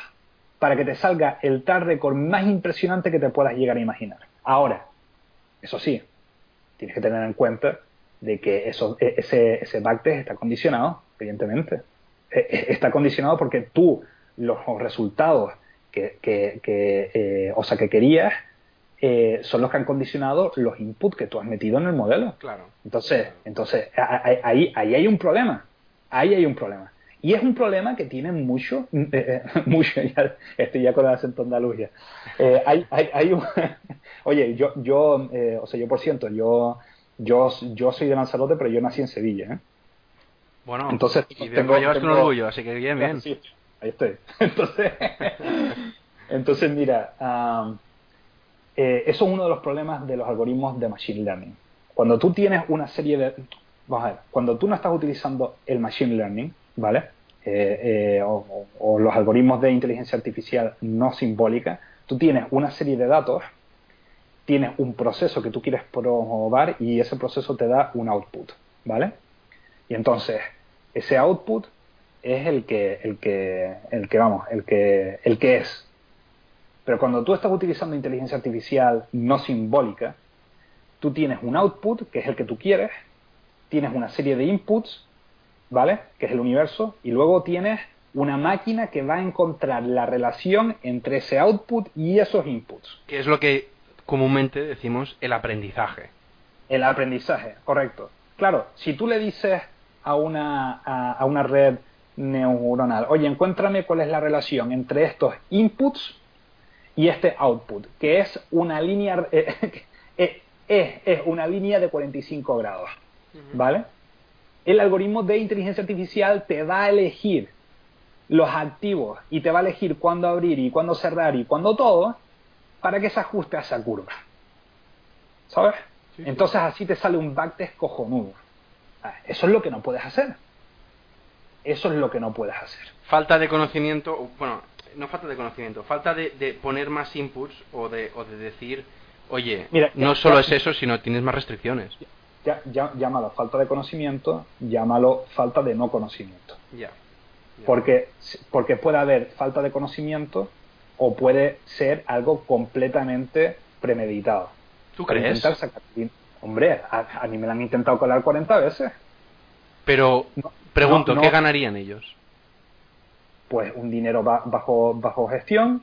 para que te salga el TAR record más impresionante que te puedas llegar a imaginar. Ahora, eso sí, tienes que tener en cuenta de que eso, e, ese, ese backtest está condicionado, evidentemente. E, e, está condicionado porque tú los resultados que, que, eh, o sea, que querías eh, son los que han condicionado los inputs que tú has metido en el modelo. Claro. Entonces, entonces ahí, ahí hay un problema. Ahí hay un problema. Y es un problema que tiene mucho, eh, eh, mucho, ya, estoy ya con el acento andaluz eh, hay, hay, hay un, oye, yo, yo o sea, yo por ciento, yo, yo, yo soy de Lanzarote, pero yo nací en Sevilla, ¿eh? Bueno, entonces y tengo, llevas con orgullo, así que bien, bien. Sí, ahí estoy. Entonces, entonces mira, eso es uno de los problemas de los algoritmos de Machine Learning. Cuando tú tienes una serie de... Vamos a ver, cuando tú no estás utilizando el Machine Learning, ¿vale? Eh, eh, o, los algoritmos de inteligencia artificial no simbólica, tú tienes una serie de datos, tienes un proceso que tú quieres probar y ese proceso te da un output, ¿vale? Y entonces, ese output es el que, el que, el que vamos, el que, el que es. Pero cuando tú estás utilizando inteligencia artificial no simbólica, tú tienes un output, que es el que tú quieres, tienes una serie de inputs ¿vale? Que es el universo, y luego tienes una máquina que va a encontrar la relación entre ese output y esos inputs. Que es lo que comúnmente decimos el aprendizaje. El aprendizaje, correcto. Claro, si tú le dices a una, a, una red neuronal, oye, encuéntrame cuál es la relación entre estos inputs y este output, que es una línea, eh, eh, es, una línea de 45 grados, ¿vale? El algoritmo de inteligencia artificial te va a elegir los activos y te va a elegir cuándo abrir y cuándo cerrar y cuándo todo para que se ajuste a esa curva. ¿Sabes? Entonces así te sale un backtest cojonudo. Ah, eso es lo que no puedes hacer. Eso es lo que no puedes hacer. Falta de conocimiento, bueno, no falta de conocimiento, falta de, poner más inputs o de, o de decir, oye, no solo es eso, sino tienes más restricciones ya, llámalo falta de conocimiento, llámalo falta de no conocimiento. Porque, porque puede haber falta de conocimiento o puede ser algo completamente premeditado. ¿Tú crees? Hombre, a, mí me lo han intentado colar 40 veces. Pero, pregunto, ¿qué ganarían ellos? Pues un dinero bajo, bajo gestión,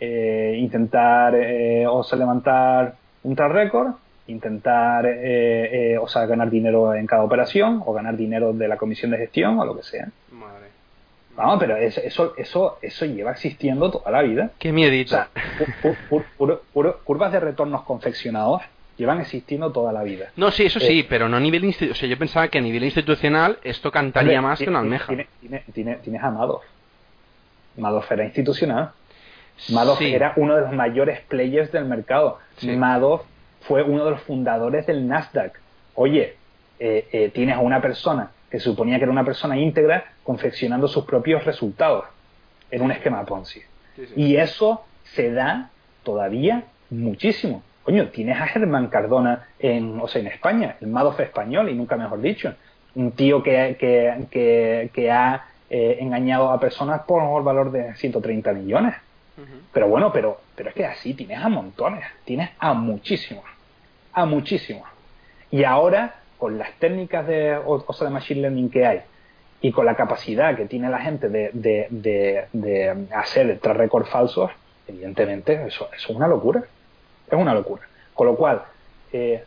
eh, intentar eh, o sea, levantar un track record intentar, eh, eh, o sea, ganar dinero en cada operación o ganar dinero de la comisión de gestión o lo que sea. Madre. Vamos, pero eso, eso, eso, lleva existiendo toda la vida. Qué miedito. curvas de retornos confeccionados llevan existiendo toda la vida. No, sí, eso sí, eh, pero no a nivel institucional. O sea, yo pensaba que a nivel institucional esto cantaría más que una almeja. tienes a Madoff. Madoff era institucional. Madoff era uno de los mayores players del mercado. Madoff fue uno de los fundadores del Nasdaq. Oye, eh, eh, tienes a una persona que suponía que era una persona íntegra confeccionando sus propios resultados en un esquema Ponzi. Y eso se da todavía muchísimo. Coño, tienes a Germán Cardona en, o sea, en España, el Madoff español, y nunca mejor dicho. Un tío que, que, que, ha eh, engañado a personas por el valor de 130 millones. Pero bueno, pero, pero es que así tienes a montones, tienes a muchísimos a muchísimo. Y ahora, con las técnicas de, o, de Machine Learning que hay, y con la capacidad que tiene la gente de, de, de, hacer tres récords falsos, evidentemente eso, es una locura. Es una locura. Con lo cual, eh,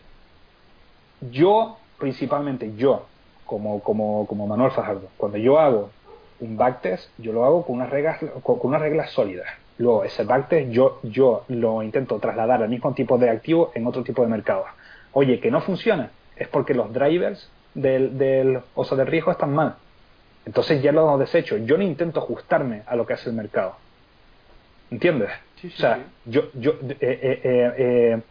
yo, principalmente yo, como, como, como Manuel Fajardo, cuando yo hago un backtest, yo lo hago con unas reglas, con, unas reglas sólidas. Luego, ese backtest yo, yo lo intento trasladar al mismo tipo de activo en otro tipo de mercado. Oye, que no funciona, es porque los drivers del, del oso de riesgo están mal. Entonces ya lo desecho. Yo no intento ajustarme a lo que hace el mercado. ¿Entiendes? o sea, yo, yo, eh, eh, eh,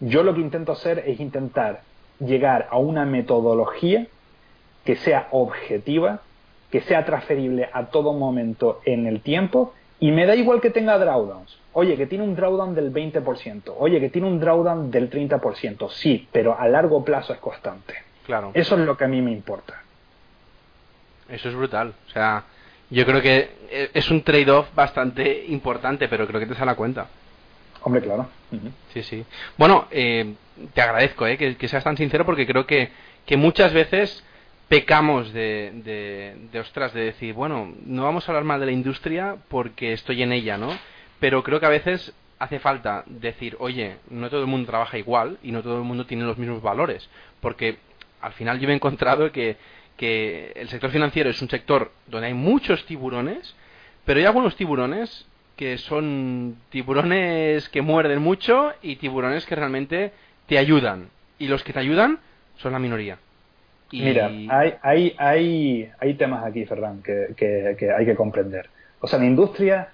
yo lo que intento hacer es intentar llegar a una metodología que sea objetiva, que sea transferible a todo momento en el tiempo y me da igual que tenga drawdowns. Oye, que tiene un drawdown del 20%. Oye, que tiene un drawdown del 30%. Sí, pero a largo plazo es constante. Claro. Eso es lo que a mí me importa. Eso es brutal. O sea, yo creo que es un trade-off bastante importante, pero creo que te sale a cuenta. Hombre, claro. Sí, sí. Bueno, eh, te agradezco eh, que, seas tan sincero porque creo que, que muchas veces pecamos de, de, de, ostras, de decir, bueno, no vamos a hablar mal de la industria porque estoy en ella, ¿no? Pero creo que a veces hace falta decir, oye, no todo el mundo trabaja igual y no todo el mundo tiene los mismos valores. Porque al final yo me he encontrado que que el sector financiero es un sector donde hay muchos tiburones, pero hay algunos tiburones que son tiburones que muerden mucho y tiburones que realmente te ayudan. Y los que te ayudan son la minoría. Mira, hay, hay, hay, hay temas aquí, Ferran, que, que, hay que comprender. O sea, la industria,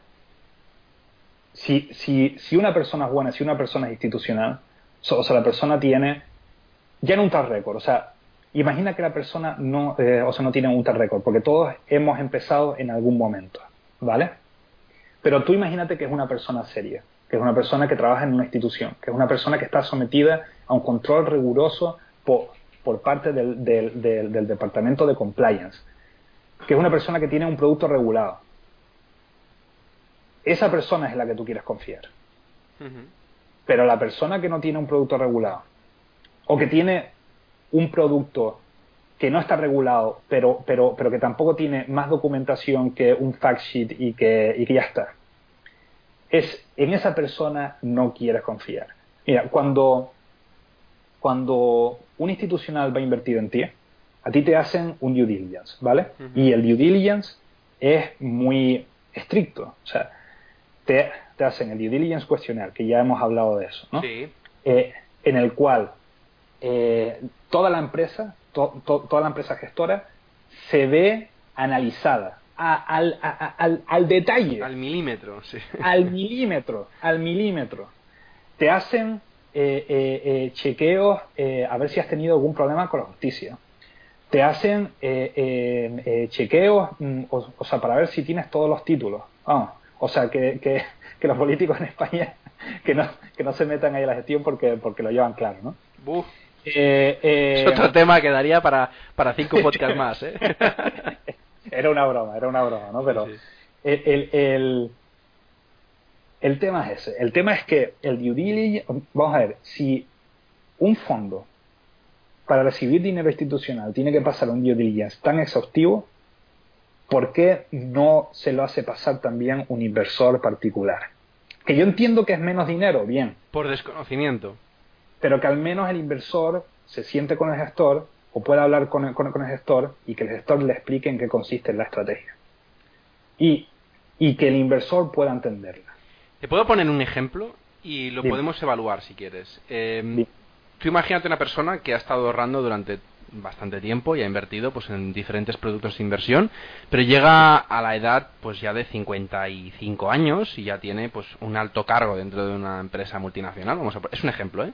si, si, si una persona es buena, si una persona es institucional, o sea, la persona tiene ya en un tal récord, o sea, Imagina que la persona no, eh, o sea, no tiene un tal récord, porque todos hemos empezado en algún momento, ¿vale? Pero tú imagínate que es una persona seria, que es una persona que trabaja en una institución, que es una persona que está sometida a un control riguroso por, por parte del, del, departamento de compliance, que es una persona que tiene un producto regulado. Esa persona es la que tú quieres confiar. Pero la persona que no tiene un producto regulado, o que tiene un producto que no está regulado, pero, pero, pero que tampoco tiene más documentación que un fact sheet y que, y ya está. Es, en esa persona no quieres confiar. Mira, cuando, cuando un institucional va a invertir en ti, a ti te hacen un due diligence, ¿vale? Y el due diligence es muy estricto. O sea, te, te, hacen el due diligence cuestionario, que ya hemos hablado de eso, ¿no? Sí. Eh, en el cual eh, toda la empresa, toda la empresa gestora, se ve analizada al, al, detalle. Al milímetro, sí. Al milímetro, al milímetro. Te hacen eh, eh, eh chequeos a ver si has tenido algún problema con la justicia. Te hacen chequeos, mm, o, sea, para ver si tienes todos los títulos. o sea, que, que, que, los políticos en España que no, que no se metan ahí a la gestión porque, porque lo llevan claro, ¿no? Eh, eh, es otro tema que daría para, para cinco podcasts más. ¿eh? era una broma, era una broma, ¿no? Pero el, el, el, tema es ese. El tema es que el due diligence, vamos a ver, si un fondo para recibir dinero institucional tiene que pasar un due diligence tan exhaustivo, ¿por qué no se lo hace pasar también un inversor particular? Que yo entiendo que es menos dinero, bien. Por desconocimiento pero que al menos el inversor se siente con el gestor o pueda hablar con el, con, el gestor y que el gestor le explique en qué consiste la estrategia. Y, y que el inversor pueda entenderla. Te puedo poner un ejemplo y lo podemos evaluar si quieres. Eh, tú imagínate una persona que ha estado ahorrando durante bastante tiempo y ha invertido pues en diferentes productos de inversión, pero llega a la edad pues ya de 55 años y ya tiene pues un alto cargo dentro de una empresa multinacional, vamos a, es un ejemplo, ¿eh?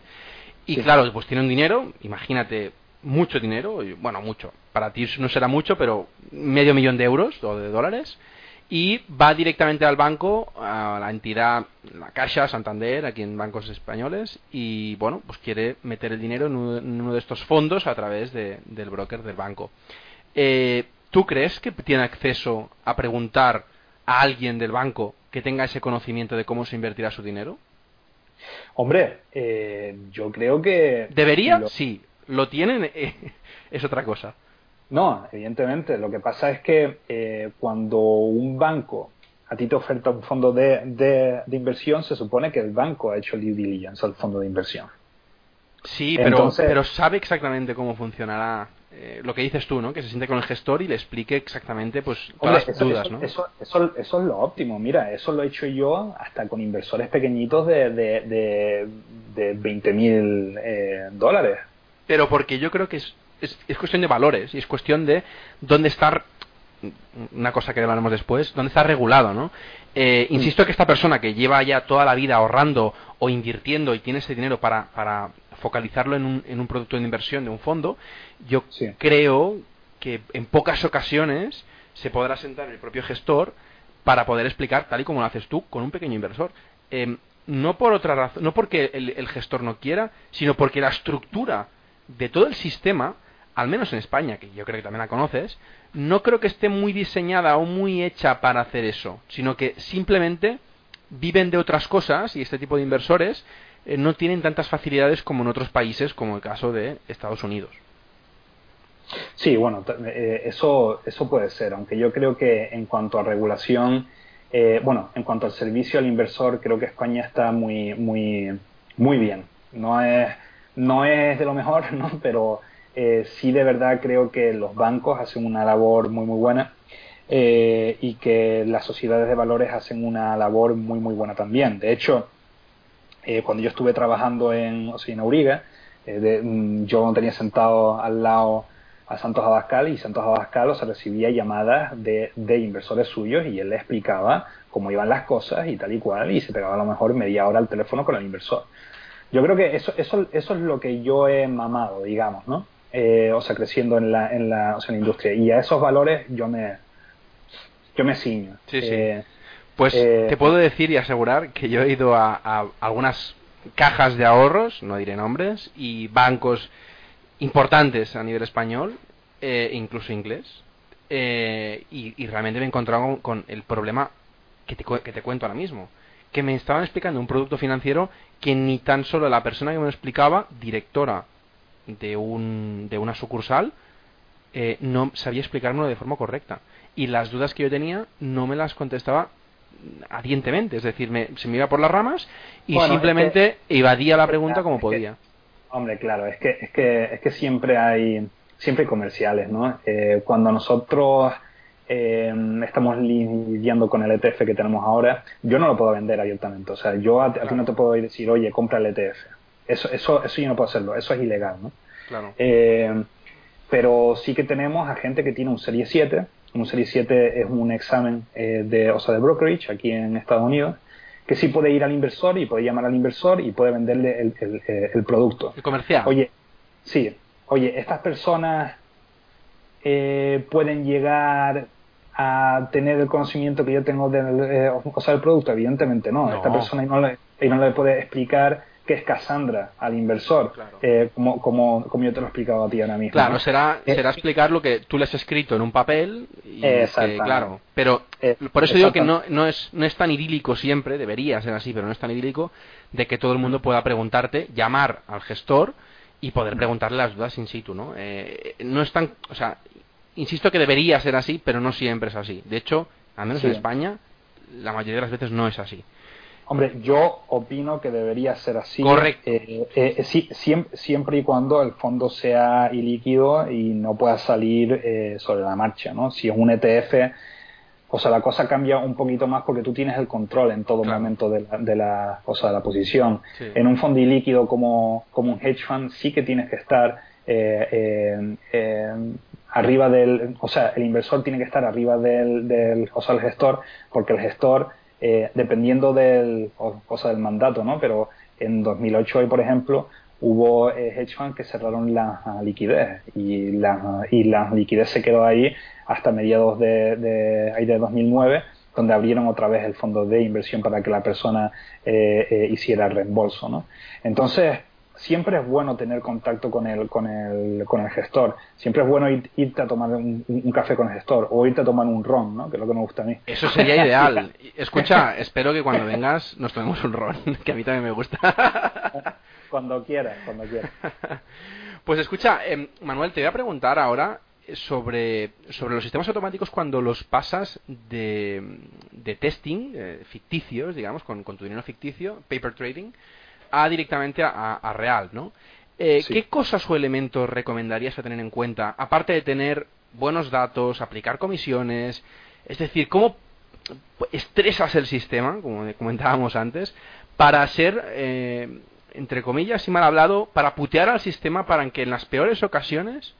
Y claro, pues tiene un dinero, imagínate mucho dinero, bueno, mucho, para ti no será mucho, pero medio millón de euros o de dólares, y va directamente al banco, a la entidad, la Caixa, Santander, aquí en bancos españoles, y bueno, pues quiere meter el dinero en uno de estos fondos a través del broker del banco. Eh, ¿Tú crees que tiene acceso a preguntar a alguien del banco que tenga ese conocimiento de cómo se invertirá su dinero? Hombre, eh, yo creo que... ¿Debería? Sí. lo tienen, es otra cosa. No, evidentemente. Lo que pasa es que eh, cuando un banco a ti te oferta un fondo de, de, inversión, se supone que el banco ha hecho el due diligence al fondo de inversión. Sí, pero, pero sabe exactamente cómo funcionará eh, lo que dices tú, ¿no? Que se siente con el gestor y le explique exactamente pues todas las dudas, ¿no? Eso, eso, eso, es lo óptimo. Mira, eso lo he hecho yo hasta con inversores pequeñitos de, de, de, de 20 mil eh, dólares. Pero porque yo creo que es, es, es, cuestión de valores y es cuestión de dónde está una cosa que hablaremos después, dónde está regulado, ¿no? Eh, mm. insisto que esta persona que lleva ya toda la vida ahorrando o invirtiendo y tiene ese dinero para, para focalizarlo en un, en un producto de inversión de un fondo, yo creo que en pocas ocasiones se podrá sentar el propio gestor para poder explicar, tal y como lo haces tú, con un pequeño inversor. Em, no por otra razón, no porque el, gestor no quiera, sino porque la estructura de todo el sistema, al menos en España, que yo creo que también la conoces, no creo que esté muy diseñada o muy hecha para hacer eso, sino que simplemente viven de otras cosas y este tipo de inversores eh, no tienen tantas facilidades como en otros países, como el caso de Estados Unidos. Sí, bueno, eh, eso, eso puede ser, aunque yo creo que en cuanto a regulación, eh, bueno, en cuanto al servicio al inversor, creo que España está muy, muy, muy bien. No es, no es de lo mejor, ¿no? pero sí de verdad creo que los bancos hacen una labor muy, muy buena. y que las sociedades de valores hacen una labor muy muy buena también. De hecho, eh, cuando yo estuve trabajando en, o en Auriga, eh, yo tenía sentado al lado a Santos Abascal y Santos Abascal o recibía llamadas de, de, inversores suyos y él le explicaba cómo iban las cosas y tal y cual y se pegaba a lo mejor media hora al teléfono con el inversor. Yo creo que eso, eso, eso es lo que yo he mamado, digamos, ¿no? Eh, o sea, creciendo en la, en la, o sea, en la industria. Y a esos valores yo me, yo me ciño. Sí, sí. Pues eh, te puedo decir y asegurar que yo he ido a, algunas cajas de ahorros, no diré nombres, y bancos importantes a nivel español, eh, incluso inglés, eh, y, realmente me he encontrado con, el problema que te, que te cuento ahora mismo, que me estaban explicando un producto financiero que ni tan solo la persona que me lo explicaba, directora de, un, de una sucursal, no sabía explicármelo de forma correcta. Y las dudas que yo tenía no me las contestaba ardientemente, es decir, se me iba por las ramas y simplemente evadía la pregunta como podía. hombre, claro, es que, es que, es que siempre hay siempre comerciales, ¿no? Eh, cuando nosotros eh, estamos lidiando con el ETF que tenemos ahora, yo no lo puedo vender abiertamente. O sea, yo a, ti no te puedo decir, oye, compra el ETF. Eso, eso, eso yo no puedo hacerlo, eso es ilegal, ¿no? Claro. Eh, pero sí que tenemos a gente que tiene un Serie 7 un Serie 7 es un examen eh, de, o sea, de brokerage aquí en Estados Unidos, que sí puede ir al inversor y puede llamar al inversor y puede venderle el, el, eh, producto. El comercial. Oye, sí, oye, estas personas eh, pueden llegar a tener el conocimiento que yo tengo del, o sea, del producto, evidentemente no. Esta persona no le, no le puede explicar que es Cassandra al inversor, eh, como, como, como, yo te lo he explicado a ti ahora mismo. Claro, será, eh, será explicar lo que tú le has escrito en un papel. Y claro, pero eh, por eso digo que no, no, es, no es tan idílico siempre, debería ser así, pero no es tan idílico de que todo el mundo pueda preguntarte, llamar al gestor y poder preguntarle las dudas in situ, ¿no? no es tan, o sea, insisto que debería ser así, pero no siempre es así. De hecho, al menos en España, la mayoría de las veces no es así. Hombre, yo opino que debería ser así. Correcto. Eh, eh, siempre, siempre, y cuando el fondo sea ilíquido y no pueda salir eh, sobre la marcha, ¿no? Si es un ETF, o sea, la cosa cambia un poquito más porque tú tienes el control en todo momento de la, de la, o sea, de la posición. En un fondo ilíquido como, como un hedge fund sí que tienes que estar arriba del, o sea, el inversor tiene que estar arriba del, del, o sea, el gestor, porque el gestor eh, dependiendo del, cosa del mandato, ¿no? Pero en 2008, hoy, por ejemplo, hubo eh, hedge funds que cerraron la liquidez y la, y la liquidez se quedó ahí hasta mediados de, de, ahí de 2009 donde abrieron otra vez el fondo de inversión para que la persona eh, eh hiciera reembolso. ¿no? Entonces, siempre es bueno tener contacto con el, con el, con el gestor. Siempre es bueno irte a tomar un, café con el gestor o irte a tomar un ron, ¿no? que es lo que me gusta a mí. Eso sería ideal. Escucha, espero que cuando vengas nos tomemos un ron, que a mí también me gusta. cuando quieras, cuando quieras. Pues escucha, em, Manuel, te voy a preguntar ahora sobre, sobre los sistemas automáticos cuando los pasas de, de testing eh, ficticios, digamos, con, con, tu dinero ficticio, paper trading, a directamente a, real, ¿no? Eh, ¿Qué cosas o elementos recomendarías a tener en cuenta, aparte de tener buenos datos, aplicar comisiones, es decir, cómo estresas el sistema, como comentábamos antes, para ser, eh, entre comillas y mal hablado, para putear al sistema para que en las peores ocasiones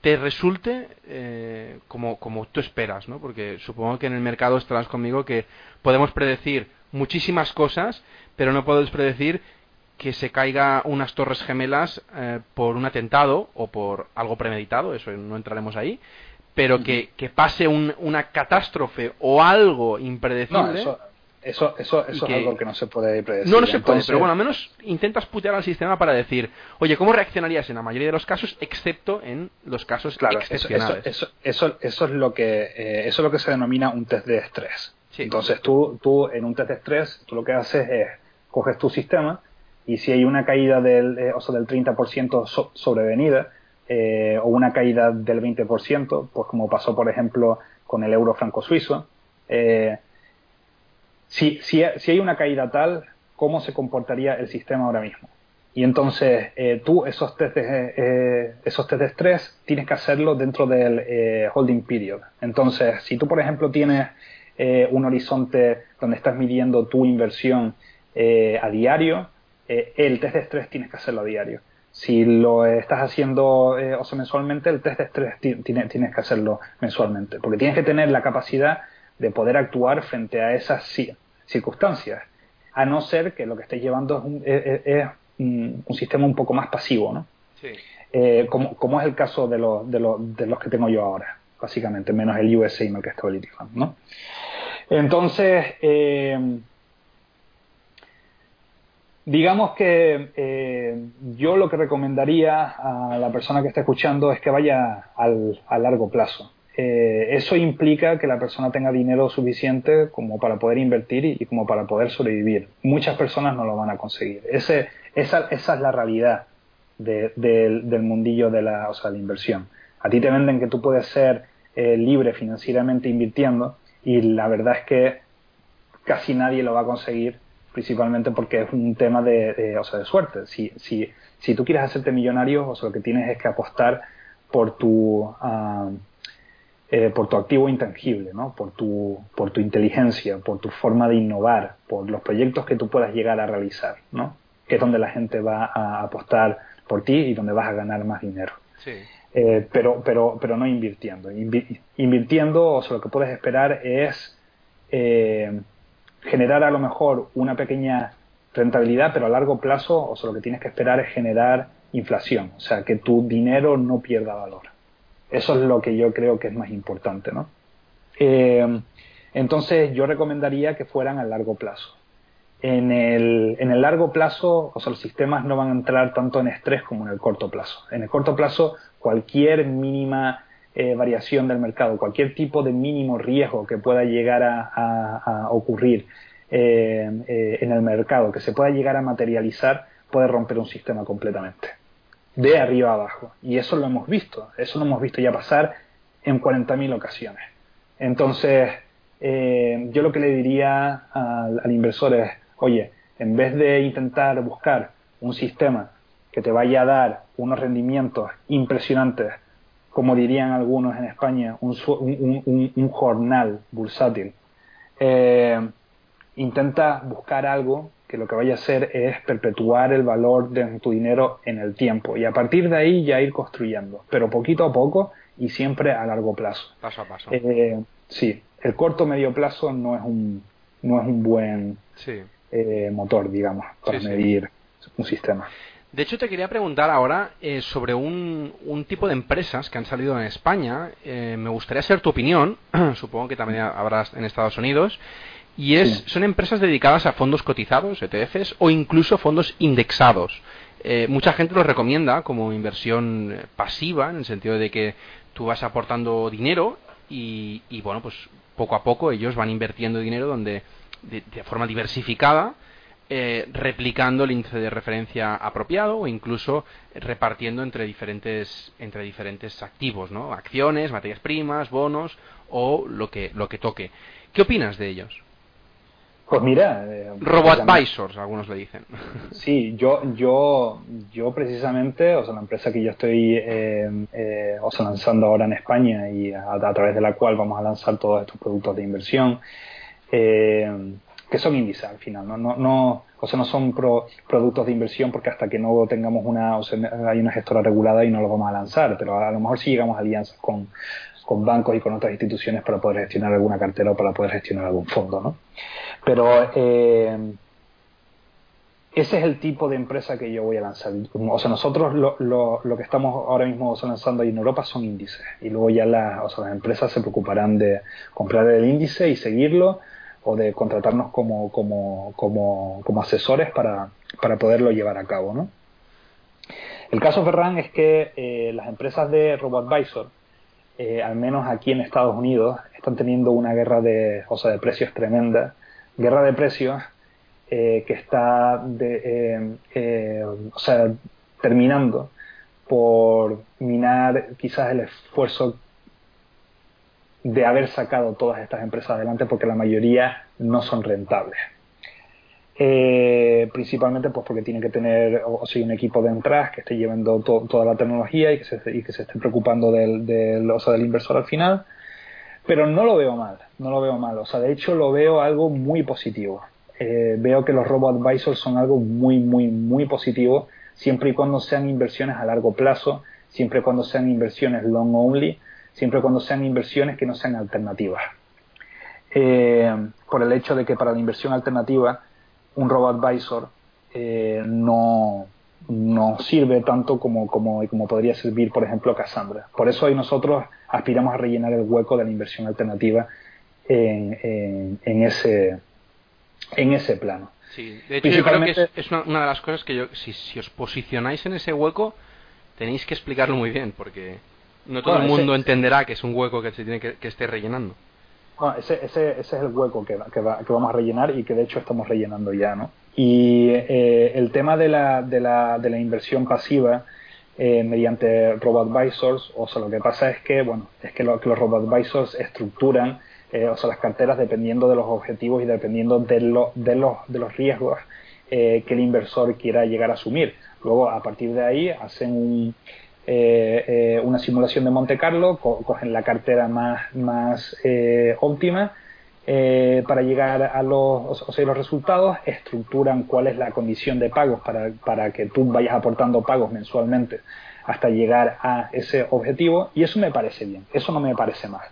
te resulte eh, como, como tú esperas, ¿no? Porque supongo que en el mercado estarás conmigo que podemos predecir muchísimas cosas, pero no podemos predecir que se caiga unas torres gemelas eh, por un atentado o por algo premeditado, eso no entraremos ahí, pero que, que pase una catástrofe o algo impredecible. eso, eso, eso, es algo que no se puede predecir. No, no se puede, pero bueno, al menos intentas putear al sistema para decir, oye, ¿cómo reaccionarías en la mayoría de los casos, excepto en los casos claro, excepcionales? Eso, eso, eso, es lo que, eh, eso es lo que se denomina un test de estrés. Entonces tú, tú en un test de estrés, tú lo que haces es, coges tu sistema, y si hay una caída del, eh, o sea, del 30% sobrevenida eh, o una caída del 20%, pues como pasó por ejemplo con el euro franco suizo, eh, si, si, si, hay una caída tal, ¿cómo se comportaría el sistema ahora mismo? Y entonces tú esos test, de, esos test de estrés tienes que hacerlo dentro del holding period. Entonces, si tú por ejemplo tienes un horizonte donde estás midiendo tu inversión a diario, eh, el test de estrés tienes que hacerlo a diario. Si lo estás haciendo eh, o sea, mensualmente, el test de estrés tienes que hacerlo mensualmente, porque tienes que tener la capacidad de poder actuar frente a esas circunstancias, a no ser que lo que estés llevando es un, es, un, sistema un poco más pasivo, ¿no? Sí. Eh, como, como, es el caso de, de, de, los que tengo yo ahora, básicamente, menos el USA Market Stability Fund, ¿no? Entonces, eh, Digamos que eh, yo lo que recomendaría a la persona que está escuchando es que vaya al, a largo plazo. Eh, eso implica que la persona tenga dinero suficiente como para poder invertir y, como para poder sobrevivir. Muchas personas no lo van a conseguir. Esa es la realidad del mundillo de la, o sea, la inversión. A ti te venden que tú puedes ser eh, libre financieramente invirtiendo y la verdad es que casi nadie lo va a conseguir principalmente porque es un tema de, o sea, de suerte. Si, si, si tú quieres hacerte millonario, o sea, lo que tienes es que apostar por tu, ah, eh, por tu activo intangible, ¿no? por, tu, por tu inteligencia, por tu forma de innovar, por los proyectos que tú puedas llegar a realizar, ¿no? que es donde la gente va a apostar por ti y donde vas a ganar más dinero. Sí. Eh, pero, pero, pero no invirtiendo. invirtiendo, o sea, lo que puedes esperar es eh, generar a lo mejor una pequeña rentabilidad, pero a largo plazo, o lo que tienes que esperar es generar inflación, o sea, que tu dinero no pierda valor. Eso es lo que yo creo que es más importante, ¿no? Eh, entonces, yo recomendaría que fueran a largo plazo. En el, en el largo plazo, o sea, los sistemas no van a entrar tanto en estrés como en el corto plazo. En el corto plazo, cualquier mínima eh, variación del mercado, cualquier tipo de mínimo riesgo que pueda llegar a, ocurrir eh, eh, en el mercado, que se pueda llegar a materializar, puede romper un sistema completamente, de arriba a abajo. Y eso lo hemos visto, eso lo hemos visto ya pasar en 40.000 ocasiones. Entonces, yo lo que le diría al, al inversor es, oye, en vez de intentar buscar un sistema que te vaya a dar unos rendimientos impresionantes como dirían algunos en España, un, un, jornal bursátil. Eh, intenta buscar algo que lo que vaya a hacer es perpetuar el valor de tu dinero en el tiempo y a partir de ahí ya ir construyendo, pero poquito a poco y siempre a largo plazo. Paso a paso. Eh, sí, el corto medio plazo no es un, no es un buen eh, motor, digamos, para medir un sistema. De hecho, te quería preguntar ahora eh, sobre un, un, tipo de empresas que han salido en España. Eh, me gustaría saber tu opinión, supongo que también habrás en Estados Unidos. Y es, son empresas dedicadas a fondos cotizados, ETFs, o incluso fondos indexados. Eh, mucha gente los recomienda como inversión pasiva, en el sentido de que tú vas aportando dinero y, y bueno, pues poco a poco ellos van invirtiendo dinero donde de, de forma diversificada eh, replicando el índice de referencia apropiado o incluso repartiendo entre diferentes entre diferentes activos, ¿no? Acciones, materias primas, bonos o lo que lo que toque. ¿Qué opinas de ellos? Pues mira, eh, robo-advisors, algunos le dicen. Sí, yo, yo, yo precisamente, o sea, la empresa que yo estoy eh, eh, o sea, lanzando ahora en España y a, través de la cual vamos a lanzar todos estos productos de inversión, eh, que son índices al final, no, no, no o sea, no son productos de inversión porque hasta que no tengamos una, o sea, hay una gestora regulada y no los vamos a lanzar, pero a lo mejor sí llegamos a alianzas con, con bancos y con otras instituciones para poder gestionar alguna cartera o para poder gestionar algún fondo, ¿no? Pero eh, ese es el tipo de empresa que yo voy a lanzar. O sea, nosotros lo, lo, lo que estamos ahora mismo lanzando ahí en Europa son índices. Y luego ya las, o sea, las empresas se preocuparán de comprar el índice y seguirlo o de contratarnos como, como, como, como asesores para, para poderlo llevar a cabo, ¿no? El caso Ferran es que eh, las empresas de RoboAdvisor, eh, al menos aquí en Estados Unidos, están teniendo una guerra de, o sea, de precios tremenda guerra de precios eh, que está eh, eh, o sea, terminando por minar quizás el esfuerzo de haber sacado todas estas empresas adelante porque la mayoría no son rentables. principalmente pues porque tiene que tener o, sea, un equipo de entradas que esté llevando toda la tecnología y que se, y que se esté preocupando del, del, del inversor al final pero no lo veo mal, no lo veo mal. O sea, de hecho lo veo algo muy positivo. Eh, veo que los robo-advisors son algo muy, muy, muy positivo, siempre y cuando sean inversiones a largo plazo, siempre y cuando sean inversiones long only, siempre cuando sean inversiones que no sean alternativas. Eh, por el hecho de que para la inversión alternativa, un robo-advisor eh, no, no sirve tanto como, como, como podría servir, por ejemplo, Cassandra. Por eso hoy nosotros aspiramos a rellenar el hueco de la inversión alternativa en, en, ese, en ese plano. Sí, de hecho yo creo que es, una, de las cosas que yo, si, si, os posicionáis en ese hueco, tenéis que explicarlo muy bien, porque no todo el mundo entenderá que es un hueco que se tiene que, que esté rellenando. Bueno, ese, ese, ese es el hueco que, que, que, vamos a rellenar y que de hecho estamos rellenando ya, ¿no? Y eh, el tema de la, de, la, de la inversión pasiva eh, mediante robo-advisors, o sea, lo que pasa es que, bueno, es que, lo, que los robo-advisors estructuran, eh, o sea, las carteras dependiendo de los objetivos y dependiendo de, lo, de, los, de los riesgos que el inversor quiera llegar a asumir. Luego, a partir de ahí, hacen un, una simulación de Monte Carlo, cogen la cartera más, más óptima eh, para llegar a los, o sea, los resultados, estructuran cuál es la condición de pagos para, para que tú vayas aportando pagos mensualmente hasta llegar a ese objetivo y eso me parece bien, eso no me parece mal.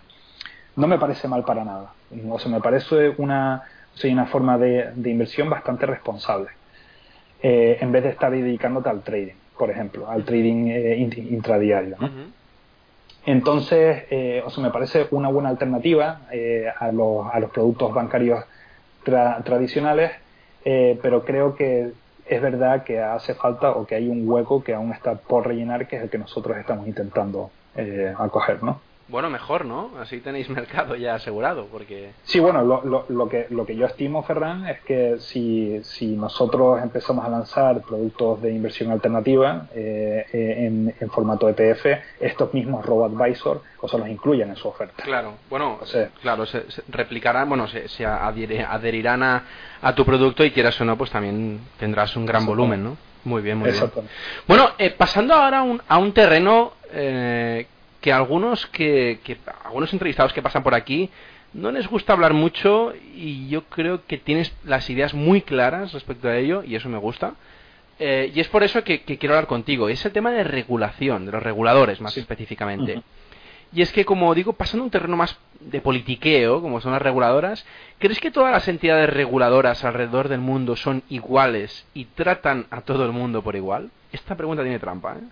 No me parece mal para nada. O sea, me parece una, o una forma de, de inversión bastante responsable. Eh, en vez de estar dedicándote al trading, por ejemplo, al trading eh, intradiario. ¿no? Entonces, eh, o sea, me parece una buena alternativa eh, a, los, a, los, productos bancarios tradicionales, eh, pero creo que es verdad que hace falta o que hay un hueco que aún está por rellenar, que es el que nosotros estamos intentando acoger, ¿no? Bueno, mejor, ¿no? Así tenéis mercado ya asegurado, porque... Sí, bueno, lo, lo, lo, que, lo que yo estimo, Ferran, es que si, si nosotros empezamos a lanzar productos de inversión alternativa eh, eh en, en, formato ETF, estos mismos robo-advisor o sea, los incluyan en su oferta. Claro, bueno, claro, se, replicarán, bueno, se, se adherirán a, a, tu producto y quieras o no, pues también tendrás un gran volumen, ¿no? Muy bien, muy bien. Bueno, eh, pasando ahora a un, a un terreno... Eh, que algunos que, que algunos entrevistados que pasan por aquí no les gusta hablar mucho y yo creo que tienes las ideas muy claras respecto a ello y eso me gusta. Eh, y es por eso que, quiero hablar contigo. Es el tema de regulación, de los reguladores más específicamente. Y es que, como digo, pasando a un terreno más de politiqueo, como son las reguladoras, ¿crees que todas las entidades reguladoras alrededor del mundo son iguales y tratan a todo el mundo por igual? Esta pregunta tiene trampa, ¿eh?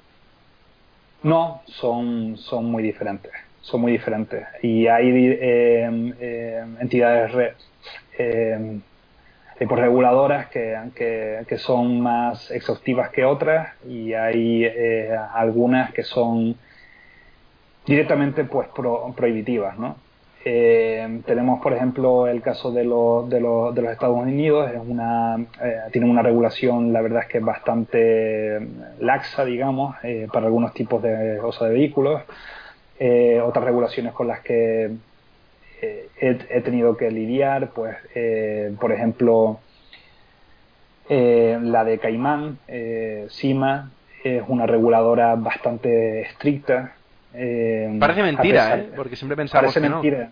No, son, son muy diferentes. Son muy diferentes. Y hay eh, eh, entidades eh, por reguladoras que, que, son más exhaustivas que otras y hay algunas que son directamente pues prohibitivas, ¿no? Eh, tenemos, por ejemplo, el caso de, los, de, los, de los Estados Unidos, es una, eh, tienen una regulación, la verdad es que es bastante laxa, digamos, eh, para algunos tipos de, o de vehículos. otras regulaciones con las que he, he, tenido que lidiar, pues, por ejemplo, la de Caimán, CIMA, es una reguladora bastante estricta eh, parece mentira, ¿eh? porque siempre pensamos parece mentira,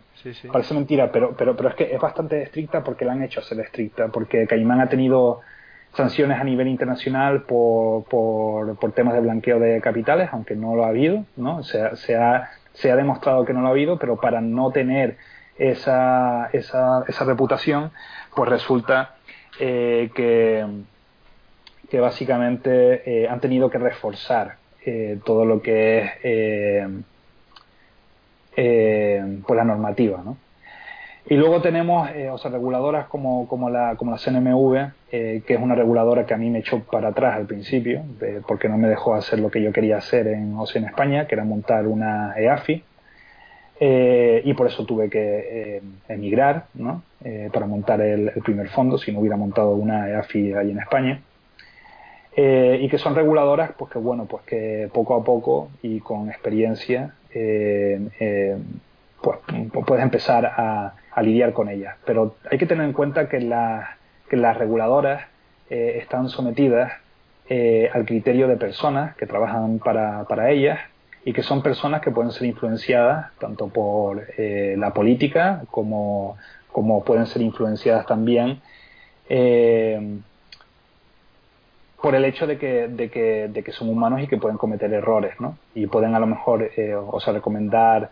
Parece mentira, pero, pero, pero es que es bastante estricta porque la han hecho ser estricta, porque Caimán ha tenido sanciones a nivel internacional por, por, por, temas de blanqueo de capitales, aunque no lo ha habido, ¿no? Se, se, ha, se ha demostrado que no lo ha habido, pero para no tener esa, esa, esa reputación, pues resulta eh, que, que básicamente eh, han tenido que reforzar eh, todo lo que es eh, eh, pues la normativa. ¿no? Y luego tenemos o reguladoras como, como, la, como la CNMV, que es una reguladora que a mí me echó para atrás al principio, porque no me dejó hacer lo que yo quería hacer en, o en España, que era montar una EAFI. y por eso tuve que emigrar ¿no? para montar el, el, primer fondo, si no hubiera montado una EAFI ahí en España. Eh, y que son reguladoras pues que bueno pues que poco a poco y con experiencia eh, eh, pues puedes empezar a, lidiar con ellas. Pero hay que tener en cuenta que, que las reguladoras están sometidas al criterio de personas que trabajan para, para ellas y que son personas que pueden ser influenciadas tanto por la política como, como pueden ser influenciadas también por el hecho de que, de que, de que son humanos y que pueden cometer errores, ¿no? Y pueden a lo mejor, eh, o sea, recomendar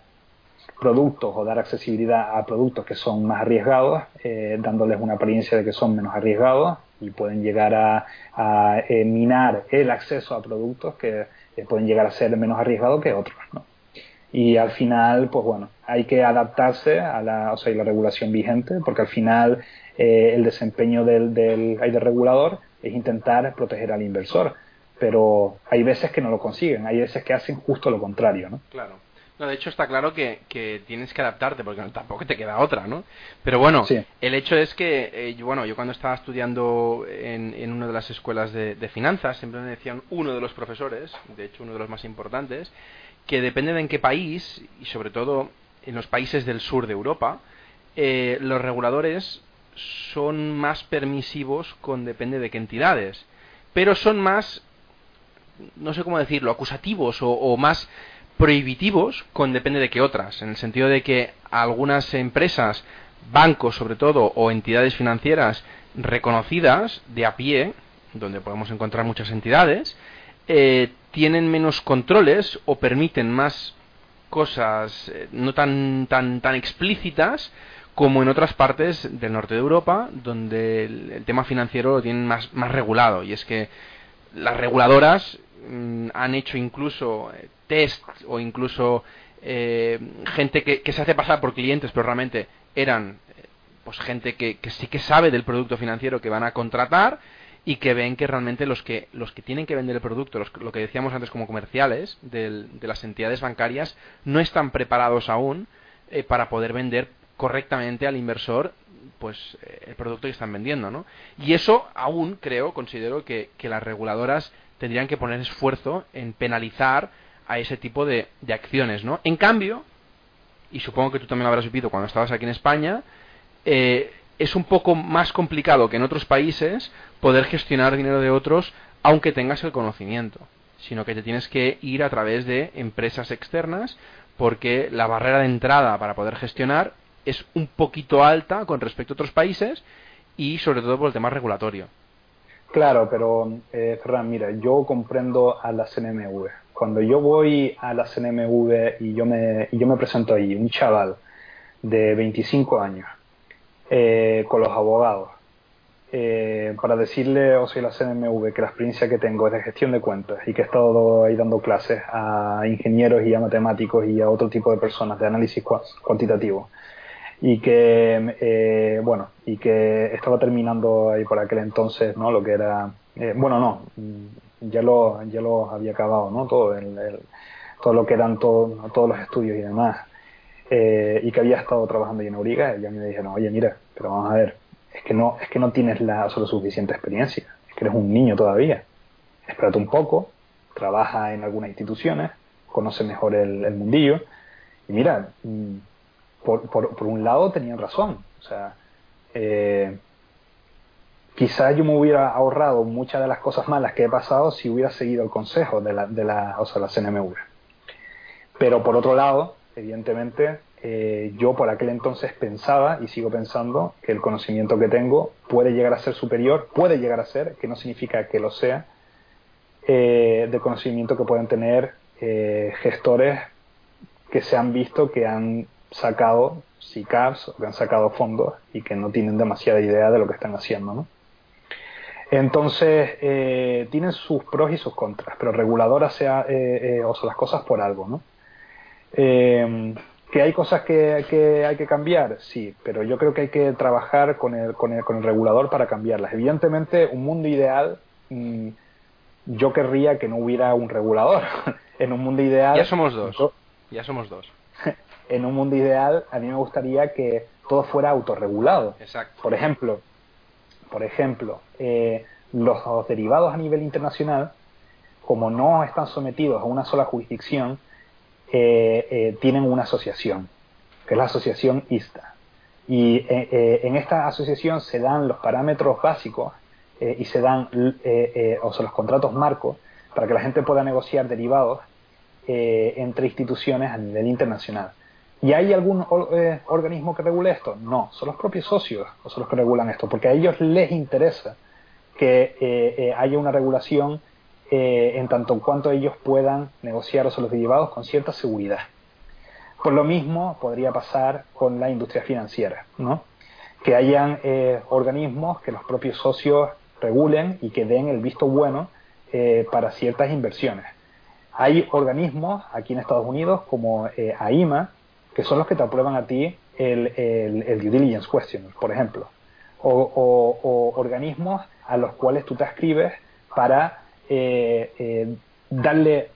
productos o dar accesibilidad a productos que son más arriesgados, eh, dándoles una apariencia de que son menos arriesgados y pueden llegar a, a eh, minar el acceso a productos que pueden llegar a ser menos arriesgados que otros, ¿no? Y al final, pues bueno, hay que adaptarse a la, o sea, la regulación vigente, porque al final el desempeño del, del, del regulador es intentar proteger al inversor. Pero hay veces que no lo consiguen, hay veces que hacen justo lo contrario, ¿no? Claro. No, de hecho está claro que, que tienes que adaptarte porque tampoco te queda otra, ¿no? Pero bueno, el hecho es que, eh, yo, bueno, yo cuando estaba estudiando en, en una de las escuelas de, finanzas, siempre me decían uno de los profesores, de hecho uno de los más importantes, que depende de en qué país, y sobre todo en los países del sur de Europa, eh, los reguladores son más permisivos con depende de qué entidades, pero son más, no sé cómo decirlo, acusativos o, más prohibitivos con depende de qué otras, en el sentido de que algunas empresas, bancos sobre todo, o entidades financieras reconocidas de a pie, donde podemos encontrar muchas entidades, eh, tienen menos controles o permiten más cosas eh, no tan tan tan explícitas como en otras partes del norte de Europa, donde el, tema financiero lo tienen más, regulado. Y es que las reguladoras mm, han hecho incluso eh, test o incluso eh, gente que, se hace pasar por clientes, pero realmente eran eh, pues gente que, sí que sabe del producto financiero que van a contratar y que ven que realmente los que los que tienen que vender el producto, lo que decíamos antes como comerciales de las entidades bancarias, no están preparados aún para poder vender correctamente al inversor pues eh, el producto que están vendiendo, ¿no? Y eso aún creo, considero que, las reguladoras tendrían que poner esfuerzo en penalizar a ese tipo de, acciones, ¿no? En cambio, y supongo que tú también lo habrás vivido cuando estabas aquí en España, eh, es un poco más complicado que en otros países poder gestionar dinero de otros aunque tengas el conocimiento, sino que te tienes que ir a través de empresas externas porque la barrera de entrada para poder gestionar es un poquito alta con respecto a otros países y sobre todo por el tema regulatorio. Claro, pero eh, Ferran, mira, yo comprendo a la CNMV. Cuando yo voy a la CNMV y yo me, y yo me presento ahí, un chaval de 25 años, eh, con los abogados, eh, para decirle, o sea, la CNMV, que la experiencia que tengo es de gestión de cuentas y que he estado ahí dando clases a ingenieros y a matemáticos y a otro tipo de personas de análisis cuantitativo y que eh, bueno y que estaba terminando ahí por aquel entonces no lo que era eh, bueno no ya lo ya lo había acabado no todo el, todo lo que eran todos los estudios y demás. Y que había estado trabajando en Auriga, y a mí me dijeron, oye, mira, pero vamos a ver, es que no, es que no tienes la solo suficiente experiencia, es que eres un niño todavía. Espérate un poco, trabaja en algunas instituciones, conoce mejor el, mundillo, y mira, por, por, un lado tenían razón, o sea, eh, quizás yo me hubiera ahorrado muchas de las cosas malas que he pasado si hubiera seguido el consejo de la, de la, o sea, la. Pero por otro lado, evidentemente, eh, yo por aquel entonces pensaba y sigo pensando que el conocimiento que tengo puede llegar a ser superior, puede llegar a ser, que no significa que lo sea, eh, del conocimiento que pueden tener eh, gestores que se han visto que han sacado SICAPs o que han sacado fondos y que no tienen demasiada idea de lo que están haciendo. ¿no? Entonces, eh, tienen sus pros y sus contras, pero regulador hace o sea, las cosas por algo. ¿no? ¿Que hay cosas que, hay que cambiar? Sí, pero yo creo que hay que trabajar con el, con el, con el regulador para cambiarlas. Evidentemente, un mundo ideal, mm, yo querría que no hubiera un regulador. en un mundo ideal... Ya somos dos. ya somos dos. En un mundo ideal, a mí me gustaría que todo fuera autorregulado. Exacto. Por ejemplo, por ejemplo eh, los derivados a nivel internacional, como no están sometidos a una sola jurisdicción, eh, eh, tienen una asociación, que es la asociación ISTA. Y en esta asociación se dan los parámetros básicos y se dan o sea, los contratos marcos para que la gente pueda negociar derivados entre instituciones a nivel internacional. ¿Y hay algún organismo que regule esto? No, son los propios socios son los que regulan esto, porque a ellos les interesa que haya una regulación eh, en tanto en cuanto ellos puedan negociar los derivados con cierta seguridad. Por lo mismo podría pasar con la industria financiera, ¿no? que hayan eh, organismos que los propios socios regulen y que den el visto bueno eh, para ciertas inversiones. Hay organismos aquí en Estados Unidos como AIMA, que son los que te aprueban a ti el, el, due diligence question, por ejemplo, o, o organismos a los cuales tú te escribes para eh, eh, darle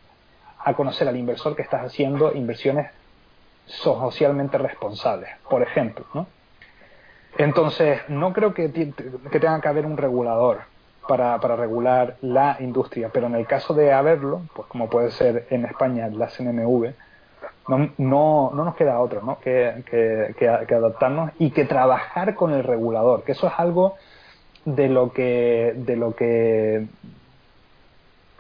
a conocer al inversor que estás haciendo inversiones socialmente responsables, por ejemplo. ¿no? Entonces, no creo que, que, tenga que haber un regulador para, para, regular la industria, pero en el caso de haberlo, pues como puede ser en España la CNMV, no, no, no nos queda otro ¿no? que, que, adaptarnos y que trabajar con el regulador, que eso es algo de lo que, de lo que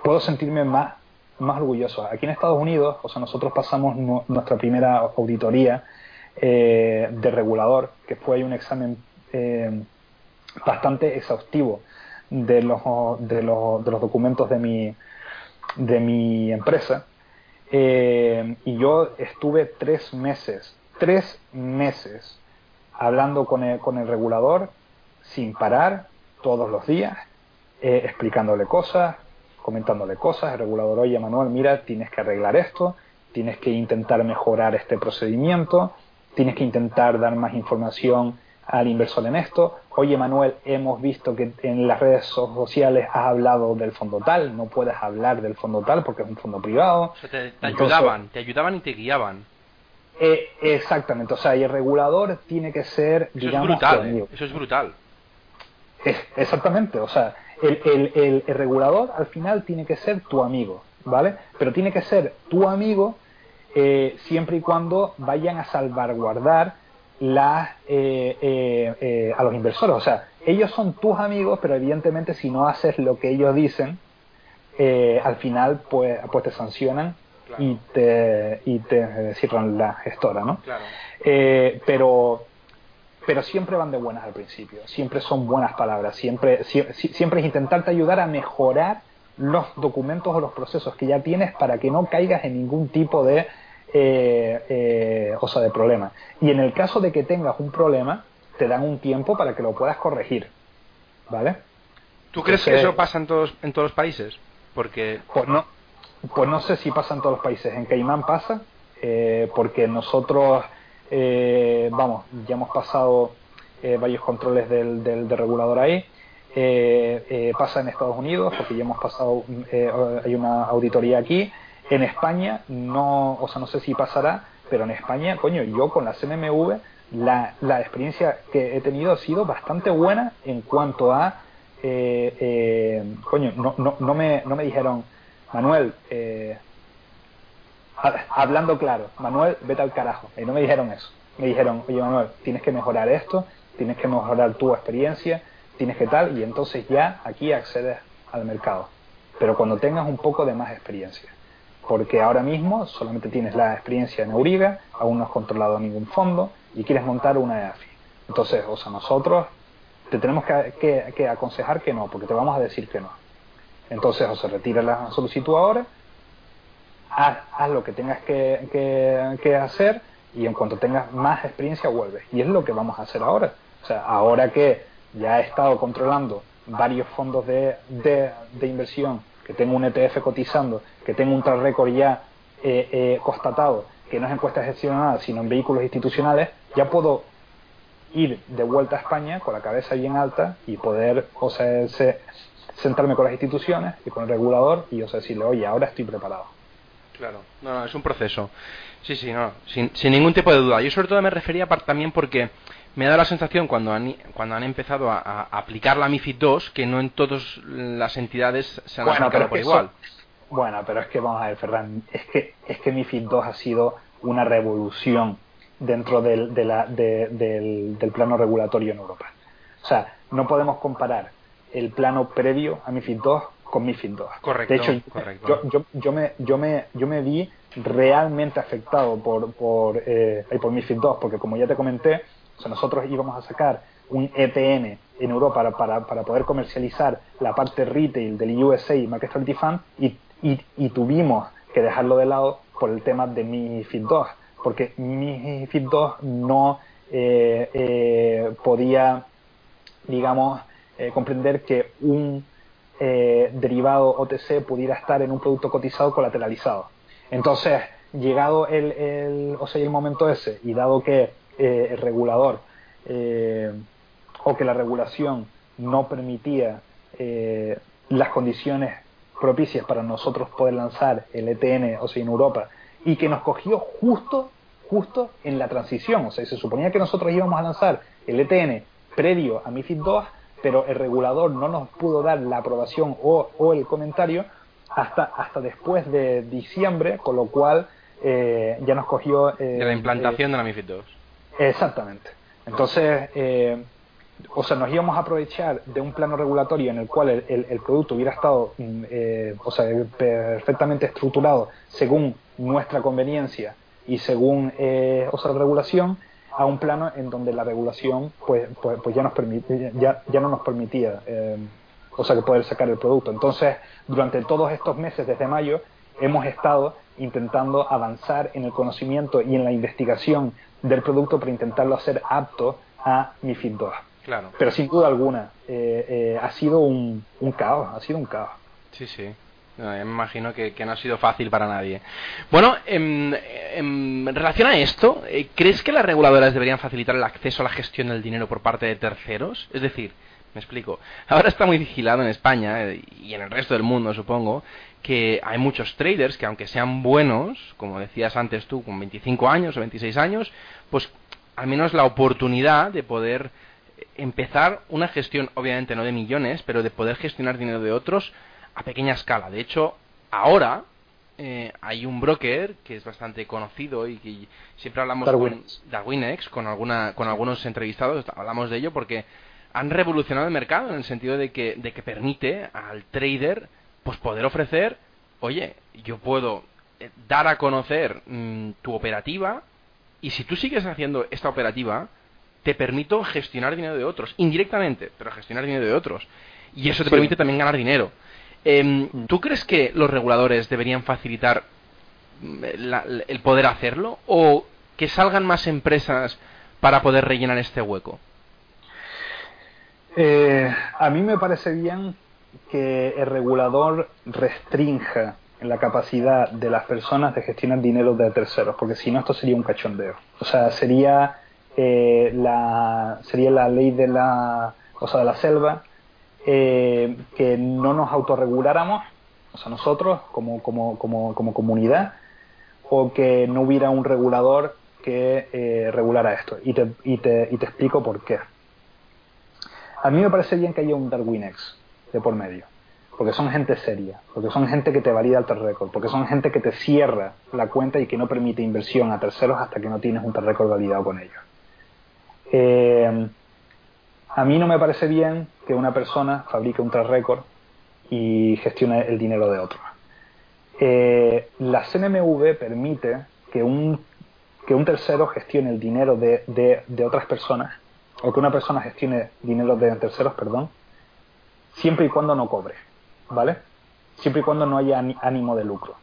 puedo sentirme más, más orgulloso. Aquí en Estados Unidos, o sea, nosotros pasamos nuestra primera auditoría eh, de regulador, que fue un examen eh, bastante exhaustivo de los, de los, de los documentos de mi, de mi empresa. Eh, y yo estuve tres meses, tres meses hablando con el, con el regulador sin parar todos los días, explicándole cosas, comentándole cosas, el regulador, oye Manuel, mira, tienes que arreglar esto, tienes que intentar mejorar este procedimiento, tienes que intentar dar más información al inversor en esto. Oye Manuel, hemos visto que en las redes sociales has hablado del fondo tal, no puedes hablar del fondo tal porque es un fondo privado. te, ayudaban, te ayudaban y te guiaban. Eh, exactamente, o sea, y el regulador tiene que ser, eso es brutal, ¿eh? eso es brutal. exactamente, o sea, el, el, regulador al final tiene que ser tu amigo, ¿vale? Pero tiene que ser tu amigo eh, siempre y cuando vayan a salvaguardar las, eh, eh, a los inversores. O sea, ellos son tus amigos, pero evidentemente si no haces lo que ellos dicen, al final pues, pues te sancionan y te, y te cierran la gestora, ¿no? Claro. pero pero siempre van de buenas al principio, siempre son buenas palabras, siempre, siempre es intentarte ayudar a mejorar los documentos o los procesos que ya tienes para que no caigas en ningún tipo de, eh, eh, o sea, de problema. Y en el caso de que tengas un problema, te dan un tiempo para que lo puedas corregir, ¿vale? ¿Tú crees que eso pasa en todos, en todos los países? Porque... Pues no, pues no sé si pasa en todos los países. En Caimán pasa, eh, porque nosotros eh, vamos, ya hemos pasado eh, varios controles del, del, regulador ahí. Eh, pasa en Estados Unidos, porque ya hemos pasado, hay una auditoría aquí. En España, no, o sea, no sé si pasará, pero en España, coño, yo con la CNMV, la, la experiencia que he tenido ha sido bastante buena en cuanto a, eh, eh, coño, no, no, no, me, no me dijeron, Manuel, eh, hablando claro, Manuel, vete al carajo. Y no me dijeron eso. Me dijeron, oye Manuel, tienes que mejorar esto, tienes que mejorar tu experiencia, tienes que tal, y entonces ya aquí accedes al mercado. Pero cuando tengas un poco de más experiencia. Porque ahora mismo solamente tienes la experiencia en Euriga, aún no has controlado ningún fondo y quieres montar una EAFI. Entonces, o sea, nosotros te tenemos que, aconsejar que no, porque te vamos a decir que no. Entonces, o se retira la solicitud ahora haz, lo que tengas que, hacer y en cuanto tengas más experiencia vuelves. Y es lo que vamos a hacer ahora. O sea, ahora que ya he estado controlando varios fondos de, inversión, que tengo un ETF cotizando, que tengo un track record ya eh, eh, constatado, que no es encuestas gestionadas, sino en vehículos institucionales, ya puedo ir de vuelta a España con la cabeza bien alta y poder, o sea, sentarme con las instituciones y con el regulador y o sea, decirle, oye, ahora estoy preparado. Claro, no, no, es un proceso. Sí, sí, no, sin, sin ningún tipo de duda. Yo sobre todo me refería también porque me da la sensación cuando han, cuando han empezado a, aplicar la MIFID 2 que no en todas las entidades se han aplicado por igual. bueno, pero es que vamos a ver, Ferran, es que, es que MIFID 2 ha sido una revolución dentro del, de la, del, del plano regulatorio en Europa. O sea, no podemos comparar el plano previo a MIFID 2 con MIFID 2. Correcto, de hecho, correcto. Yo, yo, me, yo, me, yo me vi realmente afectado por, por, eh, por MIFID 2, porque como ya te comenté, o sea, nosotros íbamos a sacar un EPN en Europa para, para, poder comercializar la parte retail del USA Market Stability Fund y, y, y, tuvimos que dejarlo de lado por el tema de MIFID 2, porque MIFID 2 no eh, eh, podía, digamos, eh, comprender que un derivado OTC pudiera estar en un producto cotizado colateralizado. Entonces, llegado el, el, o sea, el momento ese y dado que eh, el regulador eh, o que la regulación no permitía eh, las condiciones propicias para nosotros poder lanzar el ETN, o sea, en Europa, y que nos cogió justo, justo en la transición. O sea, se suponía que nosotros íbamos a lanzar el ETN previo a MIFID 2 pero el regulador no nos pudo dar la aprobación o, o el comentario hasta, hasta después de diciembre, con lo cual eh, ya nos cogió... Eh, de la implantación de la MIFID 2. Exactamente. Entonces, eh, o sea, nos íbamos a aprovechar de un plano regulatorio en el cual el, el, producto hubiera estado mm, o sea, perfectamente estructurado según nuestra conveniencia y según o sea, la regulación, a un plano en donde la regulación pues, pues, pues ya nos permite, ya, ya no nos permitía eh, o sea que poder sacar el producto. Entonces, durante todos estos meses, desde mayo, hemos estado intentando avanzar en el conocimiento y en la investigación del producto para intentarlo hacer apto a MIFID 2. Claro. Pero sin duda alguna, eh, eh, ha sido un, un caos, ha sido un caos. Sí, sí. No, me imagino que, no ha sido fácil para nadie. Bueno, en, relación a esto, eh, ¿crees que las reguladoras deberían facilitar el acceso a la gestión del dinero por parte de terceros? Es decir, me explico. Ahora está muy vigilado en España eh, y en el resto del mundo, supongo, que hay muchos traders que aunque sean buenos, como decías antes tú, con 25 años o 26 años, pues al menos la oportunidad de poder empezar una gestión, obviamente no de millones, pero de poder gestionar dinero de otros a pequeña escala. De hecho, ahora eh, hay un broker que es bastante conocido y que siempre hablamos Darwin. con Darwinex, con alguna, con algunos entrevistados, hablamos de ello porque han revolucionado el mercado en el sentido de que, de que permite al trader pues poder ofrecer, oye, yo puedo eh, dar a conocer mm, tu operativa y si tú sigues haciendo esta operativa, te permito gestionar dinero de otros, indirectamente, pero gestionar dinero de otros. Y eso te permite también ganar dinero. Em, ¿Tú crees que los reguladores deberían facilitar mm, el poder hacerlo o que salgan más empresas para poder rellenar este hueco? Eh, a mí me parece bien que el regulador restrinja la capacidad de las personas de gestionar dinero de terceros, porque si no esto sería un cachondeo. O sea, sería eh, la sería la ley de la o sea, de la selva eh, que no nos autorreguláramos, o sea, nosotros como, como, como, como comunidad, o que no hubiera un regulador que eh, regulara esto. Y te, y, te, y te explico por qué. A mí me parece bien que haya un Darwinex de por medio, porque son gente seria, porque son gente que te valida el record, porque son gente que te cierra la cuenta y que no permite inversión a terceros hasta que no tienes un record validado con ellos. Eh, a mí no me parece bien que una persona fabrique un record y gestione el dinero de otro. Eh, la CNMV permite que un, que un tercero gestione el dinero de, de otras personas o que una persona gestione dinero de terceros, perdón, siempre y cuando no cobre, ¿vale? Siempre y cuando no haya ánimo de lucro.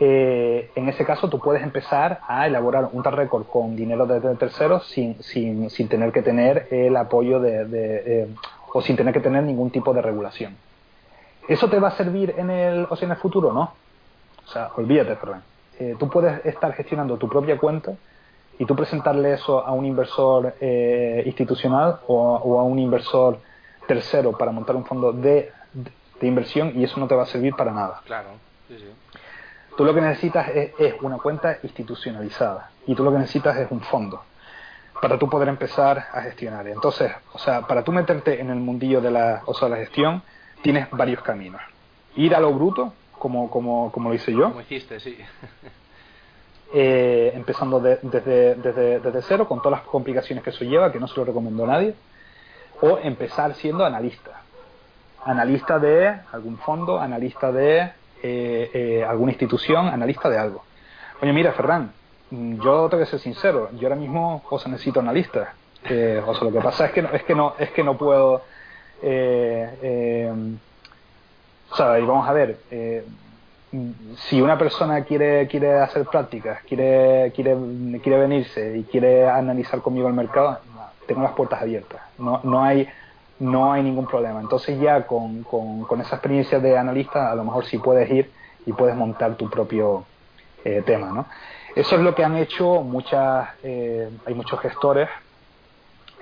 Eh, en ese caso tú puedes empezar a elaborar un tal récord con dinero de, terceros sin, sin, sin, tener que tener el apoyo de, de eh, o sin tener que tener ningún tipo de regulación. ¿Eso te va a servir en el, o sea, en el futuro? No. O sea, olvídate, Ferran. Eh, tú puedes estar gestionando tu propia cuenta y tú presentarle eso a un inversor eh, institucional o, a un inversor tercero para montar un fondo de, de, inversión y eso no te va a servir para nada. Claro, sí, sí. Tú lo que necesitas es, es, una cuenta institucionalizada y tú lo que necesitas es un fondo para tú poder empezar a gestionar. Entonces, o sea, para tú meterte en el mundillo de la, o sea, la gestión, tienes varios caminos. Ir a lo bruto, como, como, como lo hice yo. Como hiciste, sí. eh, empezando de, desde, desde, desde, cero, con todas las complicaciones que eso lleva, que no se lo recomiendo a nadie, o empezar siendo analista. Analista de algún fondo, analista de eh, eh, alguna institución, analista de algo. Oye, mira, Ferran, yo tengo que ser sincero, yo ahora mismo o necesito analista. Eh, o sea, lo que pasa es que no, es que no, es que no puedo. O sea, y vamos a ver, si una persona quiere, quiere hacer prácticas, quiere, quiere, quiere venirse y quiere analizar conmigo el mercado, tengo las puertas abiertas. No, no, hay, no hay ningún problema. Entonces ya con, con, con esa experiencia de analista, a lo mejor sí puedes ir y puedes montar tu propio eh, tema. ¿no? Eso es lo que han hecho muchas, eh, hay muchos gestores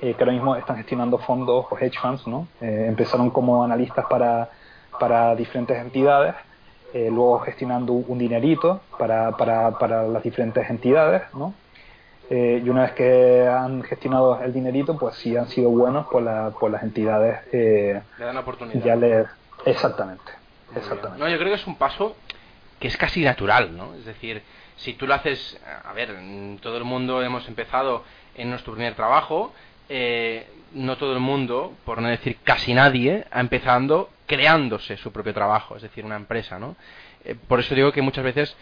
eh, que ahora mismo están gestionando fondos o hedge funds. ¿no? Eh, empezaron como analistas para, para diferentes entidades eh, luego gestionando un dinerito para, para, para las diferentes entidades, ¿no? Eh, y una vez que han gestionado el dinerito, pues si han sido buenos, pues, la, pues las entidades eh, le dan oportunidad. Ya le, exactamente, exactamente. No, yo creo que es un paso que es casi natural, ¿no? Es decir, si tú lo haces, a ver, todo el mundo hemos empezado en nuestro primer trabajo, eh, no todo el mundo, por no decir casi nadie, ha empezado creándose su propio trabajo, es decir, una empresa, ¿no? Eh, por eso digo que muchas veces,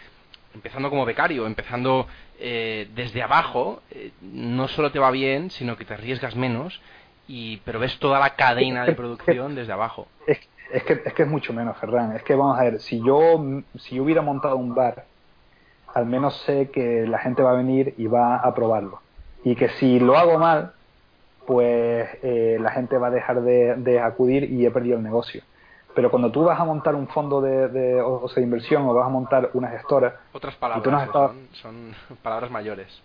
empezando como becario, empezando eh, desde abajo, eh, no solo te va bien, sino que te arriesgas menos, y pero ves toda la cadena de producción desde abajo. Es, es, que, es que es mucho menos, Ferran. Es que vamos a ver, si yo, si yo hubiera montado un bar, al menos sé que la gente va a venir y va a probarlo. Y que si lo hago mal, pues eh, la gente va a dejar de, de, acudir y he perdido el negocio. Pero cuando tú vas a montar un fondo de, de, o sea, de inversión o vas a montar una gestora... Otras palabras, no estado... son, son, palabras mayores.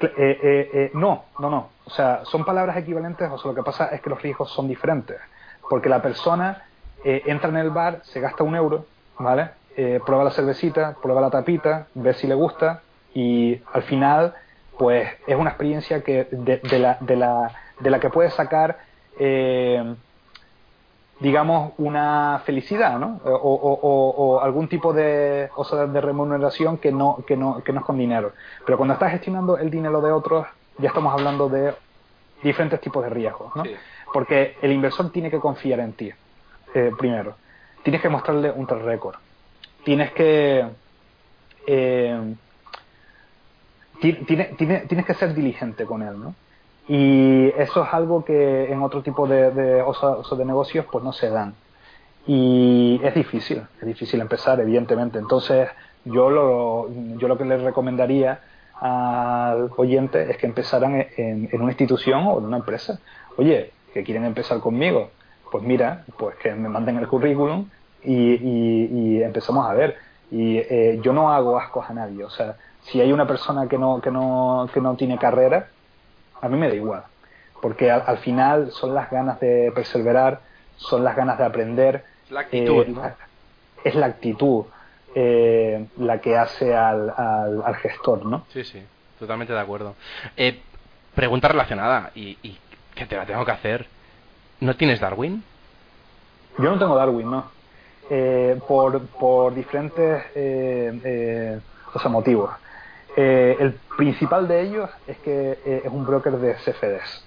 Eh, eh, eh, no, no, no. O sea, son palabras equivalentes, o sea, lo que pasa es que los riesgos son diferentes. Porque la persona entra en el bar, se gasta un euro, ¿vale? Prueba la cervecita, prueba la tapita, ve si le gusta y al final, pues es una experiencia que de, de la, de, la, de la que puedes sacar... Eh, digamos, una felicidad, ¿no? O, o, algún tipo de, o sea, de remuneración que no, que, no, que no es con dinero. Pero cuando estás gestionando el dinero de otros, ya estamos hablando de diferentes tipos de riesgos, ¿no? Sí. Porque el inversor tiene que confiar en ti, eh, primero. Tienes que mostrarle un record. Tienes que... Eh, tienes, tienes, que ser diligente con él, ¿no? Y eso es algo que en otro tipo de, negocios pues no se dan. Y es difícil, es difícil empezar, evidentemente. Entonces, yo lo, que les recomendaría al oyente es que empezaran en, una institución o en una empresa. Oye, que quieren empezar conmigo, pues mira, pues que me manden el currículum y empezamos a ver. Y eh, yo no hago ascos a nadie. O sea, si hay una persona que no, que no, que no tiene carrera, a mí me da igual, porque al, al, final son las ganas de perseverar, son las ganas de aprender. La actitud, eh, ¿no? Es la actitud. eh, la que hace al, al, gestor, ¿no? Sí, sí, totalmente de acuerdo. Eh, pregunta relacionada, y, y que te la tengo que hacer. ¿No tienes Darwin? Yo no tengo Darwin, no. Eh, por, por diferentes motivos. El principal de ellos es que es un broker de CFDs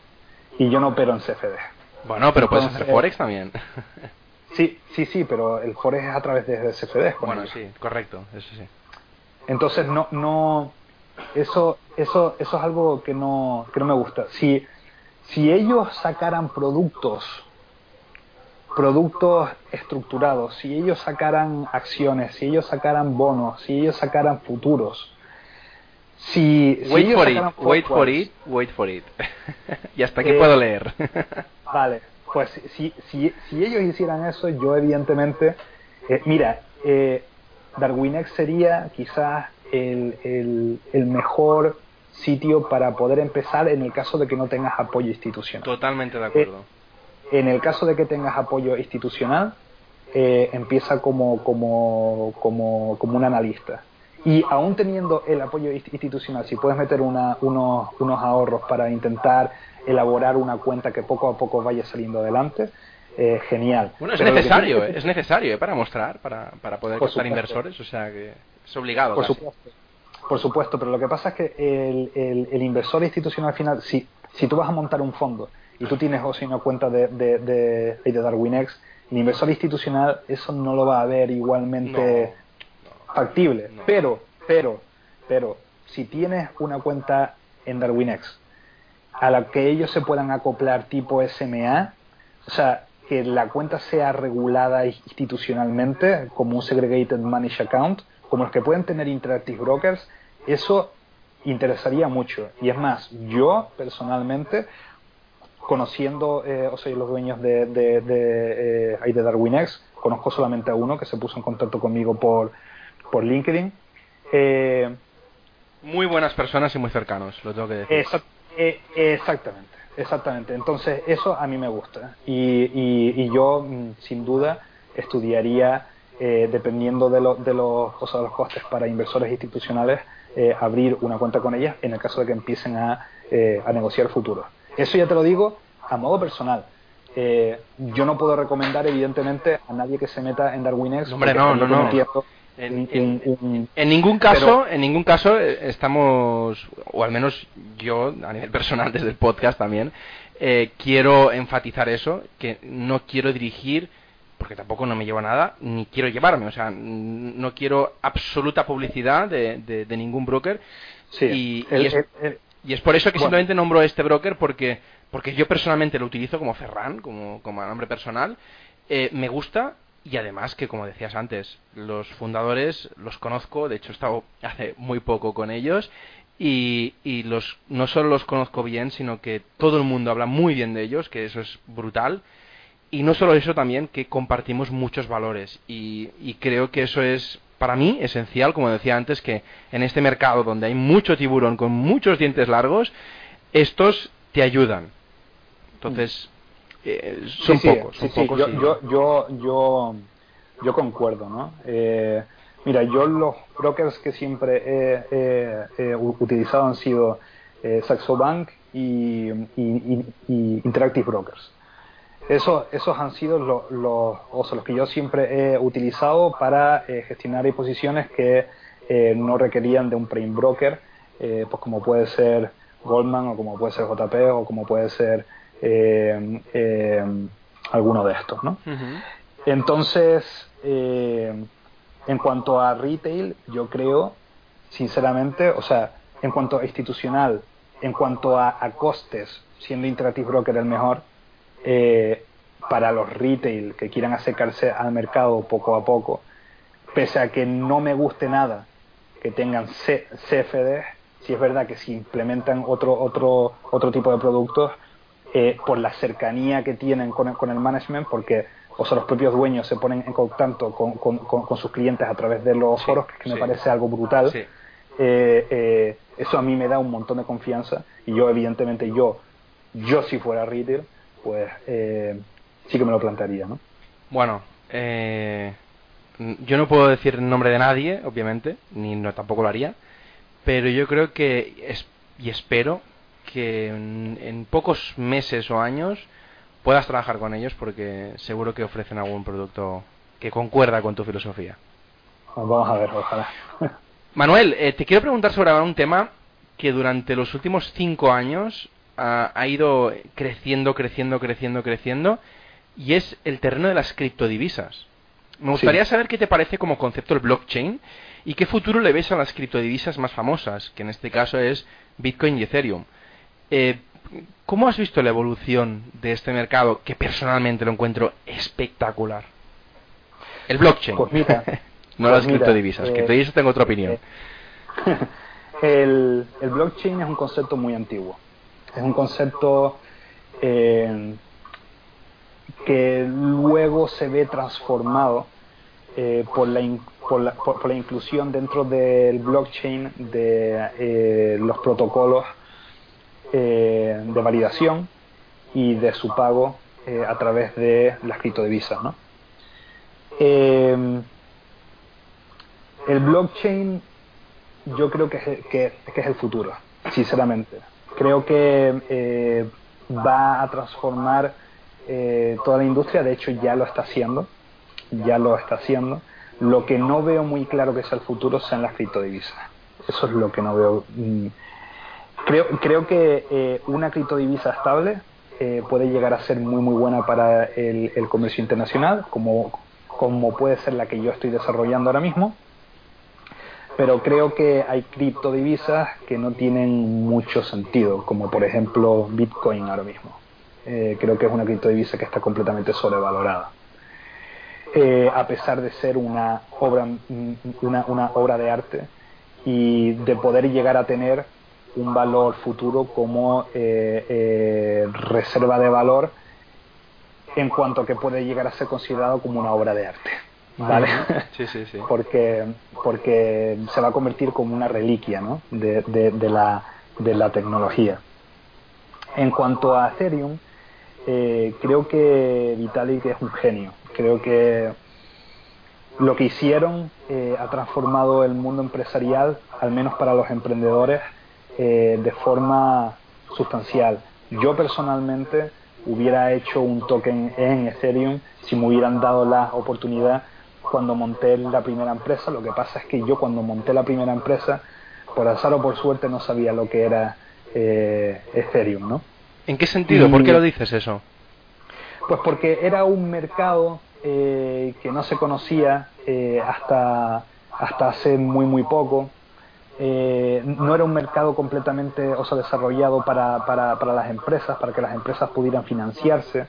y yo no opero en CFD. Bueno, pero puedes hacer Forex también. Sí, sí, sí, pero el Forex es a través de CFDs. Bueno, sí, correcto, eso sí. Entonces no, no, eso, eso, eso es algo que no, que no me gusta. Si, si ellos sacaran productos, productos estructurados, si ellos sacaran acciones, si ellos sacaran bonos, si ellos sacaran futuros, si, wait for it, wait for it, wait for it. y hasta aquí eh, puedo leer. vale, pues si, si, si ellos hicieran eso, yo evidentemente, eh, mira, eh, Darwinex sería quizás el, el, el, mejor sitio para poder empezar en el caso de que no tengas apoyo institucional. Totalmente de acuerdo. Eh, en el caso de que tengas apoyo institucional, eh, empieza como, como, como, como un analista. Y aún teniendo el apoyo institucional, si puedes meter una, unos, unos ahorros para intentar elaborar una cuenta que poco a poco vaya saliendo adelante, eh, genial. Bueno, es necesario, es necesario eh, para mostrar, para, para poder captar inversores, o sea que es obligado. Por supuesto, por supuesto, pero lo que pasa es que el, el, inversor institucional al final, si, si tú vas a montar un fondo y tú tienes o una cuenta de, de, de, de DarwinX, el inversor institucional eso no lo va a ver igualmente factible. Pero, pero, pero, si tienes una cuenta en DarwinX a la que ellos se puedan acoplar tipo SMA, o sea, que la cuenta sea regulada institucionalmente como un segregated managed account, como los que pueden tener Interactive Brokers, eso interesaría mucho. Y es más, yo personalmente, conociendo, eh, o sea, los dueños de, de, de, eh, de DarwinX, conozco solamente a uno que se puso en contacto conmigo por, por LinkedIn. Eh, muy buenas personas y muy cercanos, lo tengo que decir. Eh, exactamente, exactamente. Entonces, eso a mí me gusta. Y, y, yo, mm, sin duda, estudiaría, eh, dependiendo de, lo, de, los, o los costes para inversores institucionales, eh, abrir una cuenta con ellas en el caso de que empiecen a, a negociar futuros. Eso ya te lo digo a modo personal. yo no puedo recomendar, evidentemente, a nadie que se meta en DarwinX. Hombre, no, no, no. En, ningún caso, en ningún caso eh, estamos, o al menos yo a nivel personal desde el podcast también, eh, quiero enfatizar eso, que no quiero dirigir, porque tampoco no me llevo nada, ni quiero llevarme, o sea, no quiero absoluta publicidad de, de, ningún broker. y, y, es, por eso que simplemente nombro este broker porque porque yo personalmente lo utilizo como Ferran, como, como nombre personal, eh, me gusta y además que, como decías antes, los fundadores los conozco, de hecho he estado hace muy poco con ellos y, y los, no solo los conozco bien, sino que todo el mundo habla muy bien de ellos, que eso es brutal. Y no solo eso también, que compartimos muchos valores. Y, y creo que eso es, para mí, esencial, como decía antes, que en este mercado donde hay mucho tiburón con muchos dientes largos, estos te ayudan. Entonces, eh, son pocos, Yo, yo, yo, yo, concuerdo, ¿no? Eh, mira, yo los brokers que siempre he, utilizado han sido eh, Saxo Bank y, Interactive Brokers. Eso, esos han sido los, los, los que yo siempre he utilizado para gestionar posiciones que no requerían de un prime broker, pues como puede ser Goldman o como puede ser JP o como puede ser eh, eh, alguno de estos, ¿no? Entonces, eh, en cuanto a retail, yo creo, sinceramente, o sea, en cuanto a institucional, en cuanto a, costes, siendo Interactive Broker el mejor, para los retail que quieran acercarse al mercado poco a poco, pese a que no me guste nada que tengan CFD, si es verdad que si implementan otro, otro, otro tipo de productos, eh, por la cercanía que tienen con el, con el management, porque o sea, los propios dueños se ponen en contacto con, con, sus clientes a través de los foros, que, me parece algo brutal. Eh, eh, eso a mí me da un montón de confianza y yo, evidentemente, yo, yo si fuera retail, pues sí que me lo plantearía, ¿no? Bueno, yo no puedo decir el nombre de nadie, obviamente, ni no tampoco lo haría, pero yo creo que es, y espero que en, pocos meses o años puedas trabajar con ellos porque seguro que ofrecen algún producto que concuerda con tu filosofía. Pues vamos a ver, ojalá. Manuel, eh, te quiero preguntar sobre un tema que durante los últimos cinco años ha ido creciendo, creciendo, creciendo, creciendo, y es el terreno de las criptodivisas. Me gustaría saber qué te parece como concepto el blockchain y qué futuro le ves a las criptodivisas más famosas, que en este caso es Bitcoin y Ethereum. Eh, ¿Cómo has visto la evolución de este mercado que personalmente lo encuentro espectacular? El blockchain. Pues mira, no las pues criptodivisas. Eh, criptodivisas tengo otra opinión. el, blockchain es un concepto muy antiguo. Es un concepto eh, que luego se ve transformado eh, por, la por, la, por, la inclusión dentro del blockchain de eh, los protocolos eh, de validación y de su pago a través de las criptodivisas. ¿no? el blockchain yo creo que es, que, que es el futuro, sinceramente. Creo que va a transformar toda la industria, de hecho ya lo está haciendo ya lo está haciendo. Lo que no veo muy claro que sea el futuro sean las criptodivisas. Eso es lo que no veo. Mm, creo, creo que eh, una criptodivisa estable eh, puede llegar a ser muy muy buena para el, comercio internacional, como, como puede ser la que yo estoy desarrollando ahora mismo. Pero creo que hay criptodivisas que no tienen mucho sentido, como por ejemplo Bitcoin ahora mismo. Eh, creo que es una criptodivisa que está completamente sobrevalorada. Eh, a pesar de ser una obra, mm, una, una, obra de arte y de poder llegar a tener un valor futuro como eh, eh, reserva de valor en cuanto que puede llegar a ser considerado como una obra de arte. ¿Vale? Sí, sí, sí. porque, porque se va a convertir como una reliquia ¿no? de, de, la, de la tecnología. En cuanto a Ethereum, creo que Vitalik es un genio Creo que lo que hicieron eh, ha transformado el mundo empresarial, al menos para los emprendedores, eh, de forma sustancial. Yo personalmente hubiera hecho un token en Ethereum si me hubieran dado la oportunidad cuando monté la primera empresa. Lo que pasa es que yo cuando monté la primera empresa, por azar o por suerte, no sabía lo que era eh, Ethereum, ¿no? ¿En qué sentido? ¿Por qué lo dices eso? Pues porque era un mercado eh, que no se conocía eh, hasta, hasta hace muy muy poco. Eh, no era un mercado completamente o sea, desarrollado para, para, para las empresas, para que las empresas pudieran financiarse.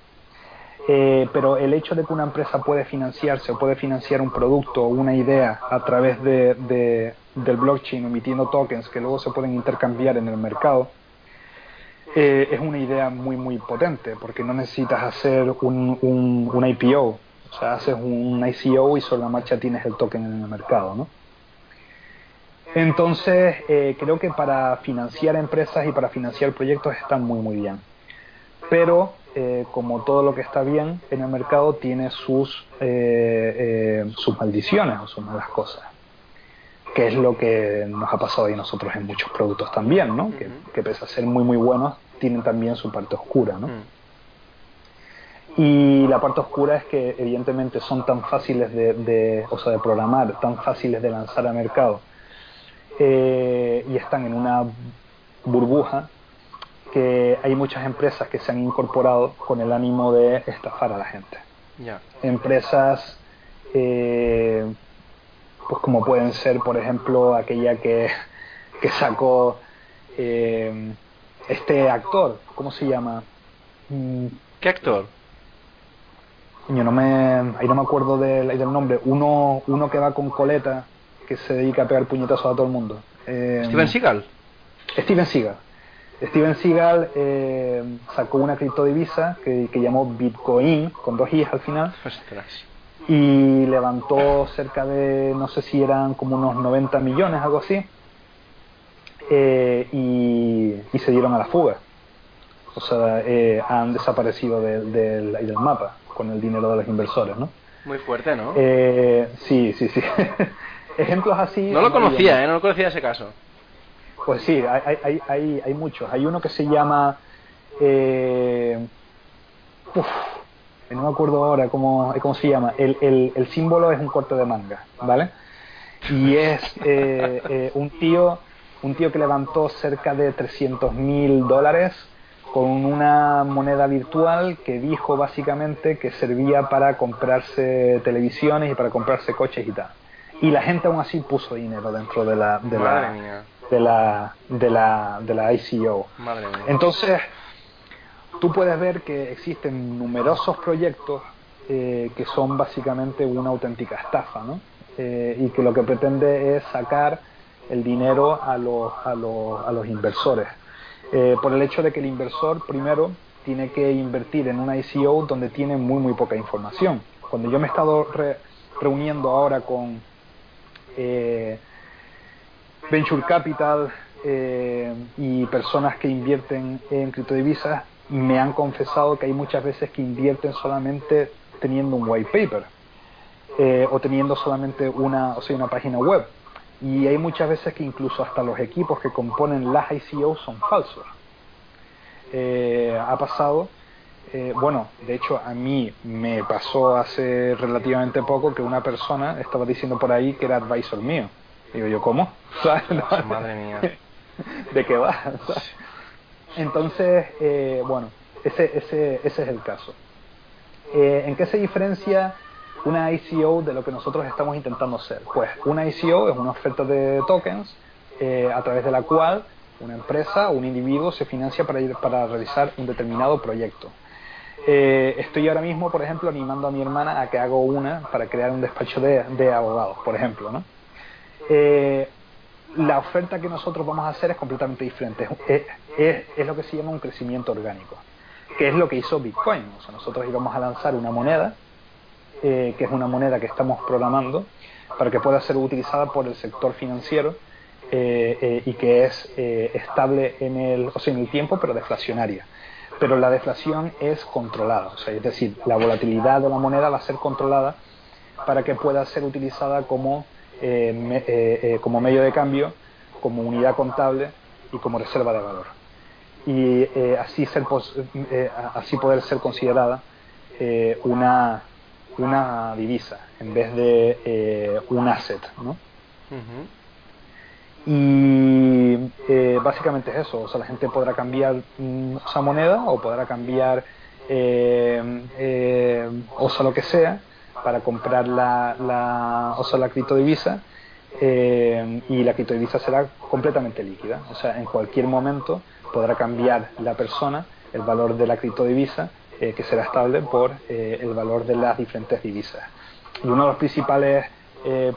pero el hecho de que una empresa puede financiarse o puede financiar un producto o una idea a través de, de, del blockchain emitiendo tokens que luego se pueden intercambiar en el mercado, eh, es una idea muy muy potente porque no necesitas hacer un, un, IPO, o sea, haces un ICO y sobre la marcha tienes el token en el mercado, ¿no? Entonces, eh, creo que para financiar empresas y para financiar proyectos están muy muy bien. Pero, eh, como todo lo que está bien en el mercado, tiene sus, sus maldiciones o sus malas cosas que es lo que nos ha pasado a nosotros en muchos productos también, ¿no? que, que, pese a ser muy muy buenos, tienen también su parte oscura, ¿no? Mm. Y la parte oscura es que evidentemente son tan fáciles de, o sea, de programar, tan fáciles de lanzar al mercado eh, y están en una burbuja que hay muchas empresas que se han incorporado con el ánimo de estafar a la gente. Empresas eh, pues como pueden ser por ejemplo aquella que, que sacó eh, este actor, ¿cómo se llama? Mm. ¿Qué actor? Yo no me, ahí no me acuerdo del, del nombre. Uno, uno que va con coleta, que se dedica a pegar puñetazos a todo el mundo. Eh, Steven Seagal. Steven Seagal. Steven Seagal eh, sacó una criptodivisa que, que llamó Bitcoin, con dos i al final. Y levantó cerca de, no sé si eran como unos 90 millones, algo así. Eh, y, se dieron a la fuga. O sea, eh, han desaparecido del, del, mapa con el dinero de los inversores, ¿no? Muy fuerte, ¿no? Eh, sí, sí, sí. Ejemplos así... No lo conocía, ¿eh? No lo conocía ese caso. Pues sí, hay, hay, hay, hay muchos. Hay uno que se llama... Eh, uf, no me acuerdo ahora cómo, cómo se llama. El, el, el, símbolo es un corte de manga, ¿vale? Y es eh, eh, un tío un tío que levantó cerca de 300 mil dólares con una moneda virtual que dijo básicamente que servía para comprarse televisiones y para comprarse coches y tal. Y la gente aún así puso dinero dentro de la de la, de la de la de la ICO. Entonces, tú puedes ver que existen numerosos proyectos eh, que son básicamente una auténtica estafa, ¿no? Eh, y que lo que pretende es sacar el dinero a los, a los, a los inversores. Eh, por el hecho de que el inversor primero tiene que invertir en una ICO donde tiene muy muy poca información. Cuando yo me he estado reuniendo ahora con Venture Capital y personas que invierten en criptodivisas, me han confesado que hay muchas veces que invierten solamente teniendo un white paper eh, o teniendo solamente una, o sea, una página web. Y hay muchas veces que incluso hasta los equipos que componen las ICO son falsos. Eh, ha pasado, eh, bueno, de hecho a mí me pasó hace relativamente poco que una persona estaba diciendo por ahí que era advisor mío. Digo yo, ¿cómo? Madre mía. ¿De qué va? Entonces, eh, bueno, ese, ese, ese es el caso. Eh, ¿En qué se diferencia una ICO de lo que nosotros estamos intentando hacer? Pues una ICO es una oferta de tokens eh, a través de la cual una empresa o un individuo se financia para, ir, para realizar un determinado proyecto. Estoy ahora mismo, por ejemplo, animando a mi hermana a que haga una para crear un despacho de, abogados, por ejemplo. ¿no? la oferta que nosotros vamos a hacer es completamente diferente. Es, lo que se llama un crecimiento orgánico, que es lo que hizo Bitcoin. Nosotros íbamos a lanzar una moneda, eh, que es una moneda que estamos programando para que pueda ser utilizada por el sector financiero eh, eh, y que es estable en el, o sea, en el tiempo, pero deflacionaria. Pero la deflación es controlada, o sea, es decir, la volatilidad de la moneda va a ser controlada para que pueda ser utilizada como eh, eh, como medio de cambio, como unidad contable y como reserva de valor. Y eh, así, ser así poder ser considerada una, una divisa en vez de un asset. ¿no? Y básicamente es eso, o sea, la gente podrá cambiar mm, esa moneda o podrá cambiar o sea, lo que sea para comprar la, la, o sea, la criptodivisa eh, y la criptodivisa será completamente líquida. O sea, en cualquier momento podrá cambiar la persona el valor de la criptodivisa, eh, que será estable por eh, el valor de las diferentes divisas. Y uno de los principales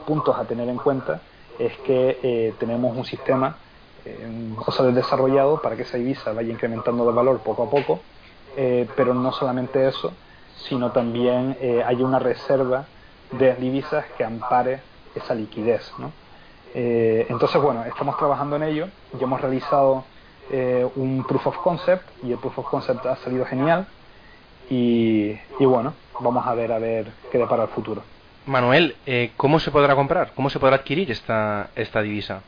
puntos a tener en cuenta es que tenemos un sistema o sea, desarrollado para que esa divisa vaya incrementando de valor poco a poco, pero no solamente eso, sino también eh, hay una reserva de divisas que ampare esa liquidez. ¿no? Eh, entonces, bueno, estamos trabajando en ello, ya hemos realizado eh, un proof of concept y el proof of concept ha salido genial y, y bueno, vamos a ver a ver qué depara el futuro. Manuel, ¿cómo se podrá comprar? ¿Cómo se podrá adquirir esta, esta divisa?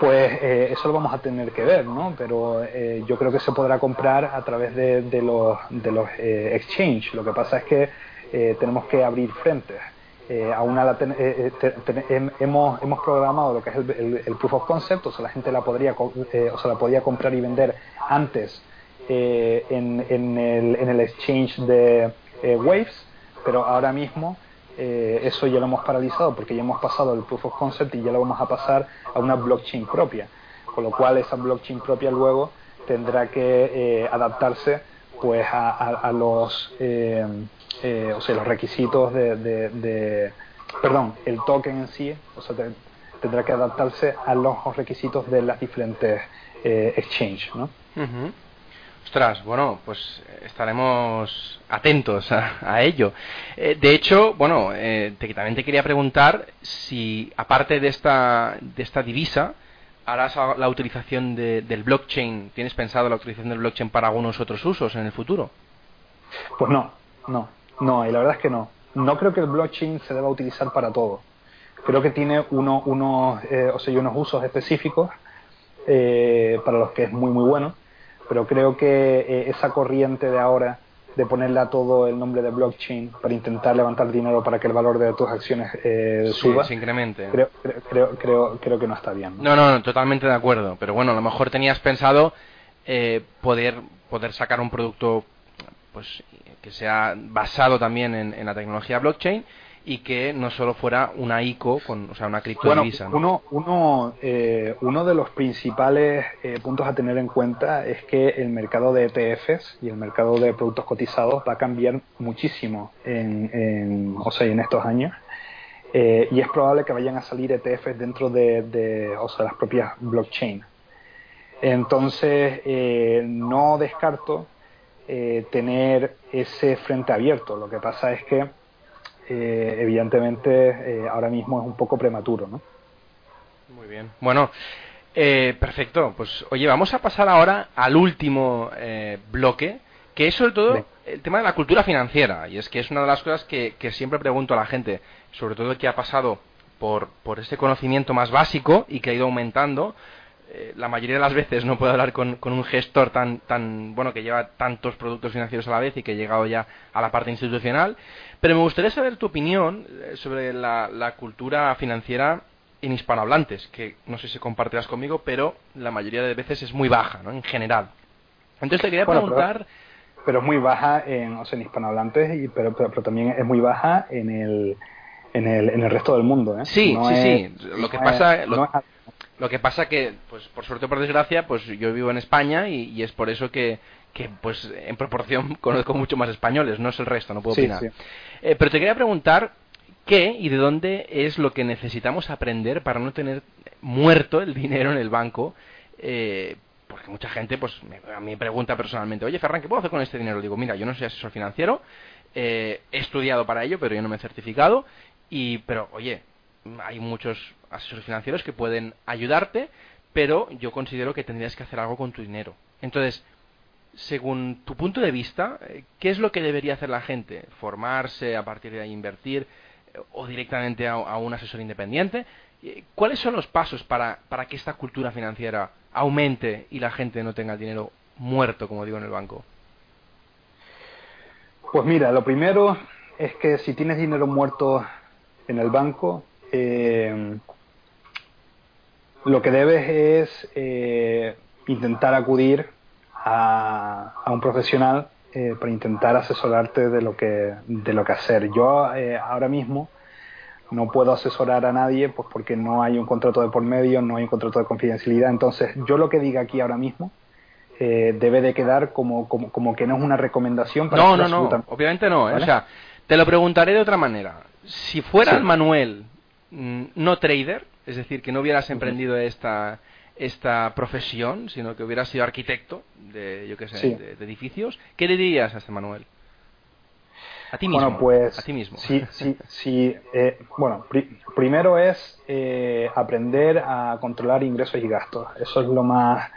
pues eh, eso lo vamos a tener que ver, ¿no? Pero eh, yo creo que se podrá comprar a través de, los, de los eh, exchange. Lo que pasa es que tenemos que abrir frentes. a una hemos, hemos programado lo que es el, proof of concept, o sea, la gente la podría, o sea, la podía comprar y vender antes en, en, el, en el exchange de Waves, pero ahora mismo eh, eso ya lo hemos paralizado porque ya hemos pasado el proof of concept y ya lo vamos a pasar a una blockchain propia, con lo cual esa blockchain propia luego tendrá que eh, adaptarse pues a, los eh, o sea los requisitos de, perdón el token en sí o sea tendrá que adaptarse a los requisitos de las diferentes exchanges ¿no? Ostras, bueno, pues estaremos atentos a, ello. Eh, de hecho, bueno, eh, también te quería preguntar si, aparte de esta, de esta divisa, harás la utilización del blockchain, ¿tienes pensado la utilización del blockchain para algunos otros usos en el futuro? Pues no, no, no, y la verdad es que no. no creo que el blockchain se deba utilizar para todo. Creo que tiene uno, unos, eh, o sea, unos usos específicos eh, para los que es muy, muy bueno, pero creo que eh, esa corriente de ahora de ponerle a todo el nombre de blockchain para intentar levantar dinero para que el valor de tus acciones eh, suba. se incremente. Creo, creo, creo, creo, que no está bien. ¿no? no, no, totalmente de acuerdo. Pero bueno, a lo mejor tenías pensado eh, poder, poder sacar un producto pues que sea basado también en, en la tecnología blockchain y que no solo fuera una ICO, con, o sea, una criptodivisa. Bueno, uno, uno, eh, uno de los principales eh, puntos a tener en cuenta es que el mercado de ETFs y el mercado de productos cotizados va a cambiar muchísimo en, en o sea, en estos años. Eh, y es probable que vayan a salir ETFs dentro de, de o sea, las propias blockchain. Entonces, no descarto tener ese frente abierto. Lo que pasa es que eh, evidentemente eh, ahora mismo es un poco prematuro, ¿no? Muy bien. Bueno, eh, perfecto. Pues oye, vamos a pasar ahora al último bloque, que es sobre todo el tema de la cultura financiera. Y es que es una de las cosas que, que siempre pregunto a la gente, sobre todo que ha pasado por, por este conocimiento más básico y que ha ido aumentando, eh, la mayoría de las veces no puedo hablar con, un gestor tan, tan bueno que lleva tantos productos financieros a la vez y que ha llegado ya a la parte institucional. Pero me gustaría saber tu opinión eh, sobre la, cultura financiera en hispanohablantes, que no sé si compartirás conmigo, pero la mayoría de veces es muy baja, ¿no? En general. Entonces te quería preguntar... Pero, es muy baja en, o sea, en hispanohablantes, y, pero, pero, también es muy baja en el, en el, en el resto del mundo, ¿eh? Sí, sí, sí. Lo que pasa... Lo que pasa que, pues por suerte o por desgracia, pues yo vivo en España y, es por eso que, que, pues en proporción conozco mucho más españoles, no es el resto, no puedo opinar. Eh, pero te quería preguntar qué y de dónde es lo que necesitamos aprender para no tener muerto el dinero en el banco. Eh, porque mucha gente pues me, a mí me pregunta personalmente, oye Ferran, ¿qué puedo hacer con este dinero? Digo, mira, yo no soy asesor financiero, eh, he estudiado para ello, pero yo no me he certificado, y pero oye, hay muchos asesores financieros que pueden ayudarte, pero yo considero que tendrías que hacer algo con tu dinero. Entonces, según tu punto de vista, eh, ¿qué es lo que debería hacer la gente? ¿Formarse, a partir de ahí invertir eh, o directamente a, un asesor independiente? Eh, ¿Cuáles son los pasos para, para que esta cultura financiera aumente y la gente no tenga el dinero muerto, como digo, en el banco? Pues mira, lo primero es que si tienes dinero muerto en el banco, eh, lo que debes es eh, intentar acudir a, un profesional eh, para intentar asesorarte de lo que, de lo que hacer. Yo eh, ahora mismo no puedo asesorar a nadie pues porque no hay un contrato de por medio, no hay un contrato de confidencialidad. Entonces, yo lo que diga aquí ahora mismo debe de quedar como, como, como, que no es una recomendación para No, no, no, obviamente no. O sea, te lo preguntaré de otra manera. Si fuera Manuel mm, no trader, es decir, que no hubieras emprendido esta, esta profesión, sino que hubieras sido arquitecto de, yo qué sé, de, edificios, ¿qué le dirías a este Manuel? A ti mismo. Bueno, pues, a ti mismo. Sí, sí, sí. Eh, bueno, primero es eh, aprender a controlar ingresos y gastos. Eso es lo más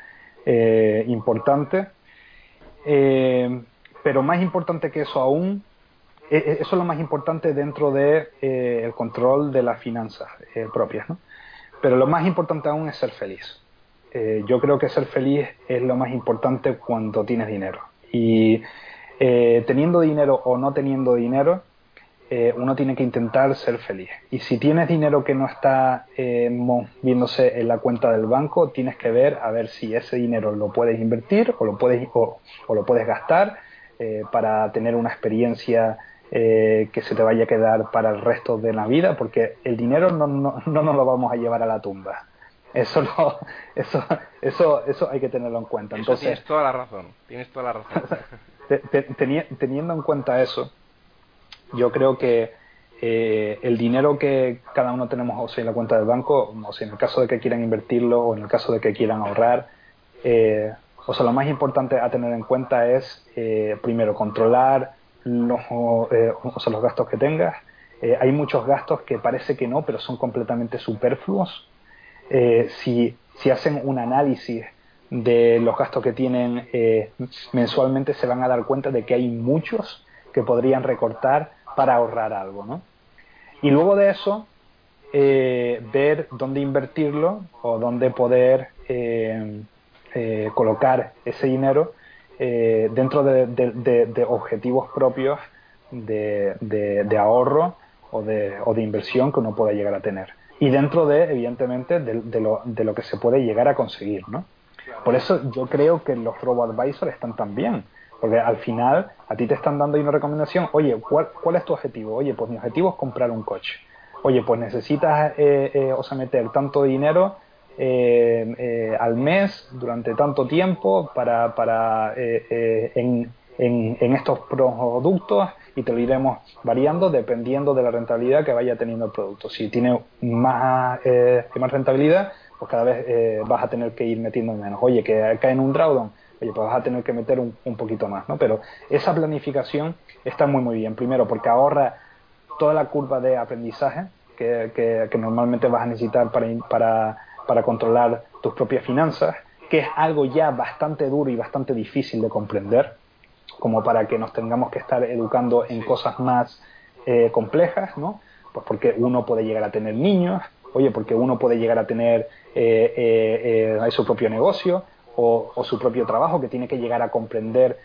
eh, importante. pero más importante que eso aún eso es lo más importante dentro del de, el control de las finanzas propias. ¿no? Pero lo más importante aún es ser feliz. Eh, yo creo que ser feliz es lo más importante cuando tienes dinero. Y eh, teniendo dinero o no teniendo dinero, eh, uno tiene que intentar ser feliz. Y si tienes dinero que no está viéndose en la cuenta del banco, tienes que ver a ver si ese dinero lo puedes invertir o lo puedes, o, lo puedes gastar para tener una experiencia eh, que se te vaya a quedar para el resto de la vida, porque el dinero no, no, no nos lo vamos a llevar a la tumba. Eso no, eso, eso, eso hay que tenerlo en cuenta. Entonces, tienes toda la razón, tienes toda la razón. teniendo en cuenta eso, yo creo que eh, el dinero que cada uno tenemos o sea, en la cuenta del banco, o sea, en el caso de que quieran invertirlo o en el caso de que quieran ahorrar, eh, o sea, lo más importante a tener en cuenta es, primero, controlar los, eh, o sea, los gastos que tengas. Eh, hay muchos gastos que parece que no, pero son completamente superfluos. Eh, si, si hacen un análisis de los gastos que tienen mensualmente, se van a dar cuenta de que hay muchos que podrían recortar para ahorrar algo, ¿no? Y luego de eso, eh, ver dónde invertirlo o dónde poder eh, eh, colocar ese dinero dentro de, objetivos propios de, ahorro o de, o de inversión que uno pueda llegar a tener. Y dentro de, evidentemente, de, lo, de lo que se puede llegar a conseguir, ¿no? Por eso yo creo que los robo-advisors están tan bien. Porque al final a ti te están dando una recomendación, oye, ¿cuál, ¿cuál es tu objetivo? Oye, pues mi objetivo es comprar un coche oye, pues necesitas, eh, eh, o sea, meter tanto dinero eh, al mes durante tanto tiempo para, para en, en, estos productos y te lo iremos variando dependiendo de la rentabilidad que vaya teniendo el producto. Si tiene más, más rentabilidad, pues cada vez vas a tener que ir metiendo menos. Oye, que cae en un drawdown, oye, pues vas a tener que meter un, un poquito más, ¿no? Pero esa planificación está muy, muy bien. Primero, porque ahorra toda la curva de aprendizaje que, normalmente vas a necesitar para, para controlar tus propias finanzas, que es algo ya bastante duro y bastante difícil de comprender, como para que nos tengamos que estar educando en cosas más eh, complejas, ¿no? Pues porque uno puede llegar a tener niños, oye, porque uno puede llegar a tener eh, eh, su propio negocio o, o, su propio trabajo que tiene que llegar a comprender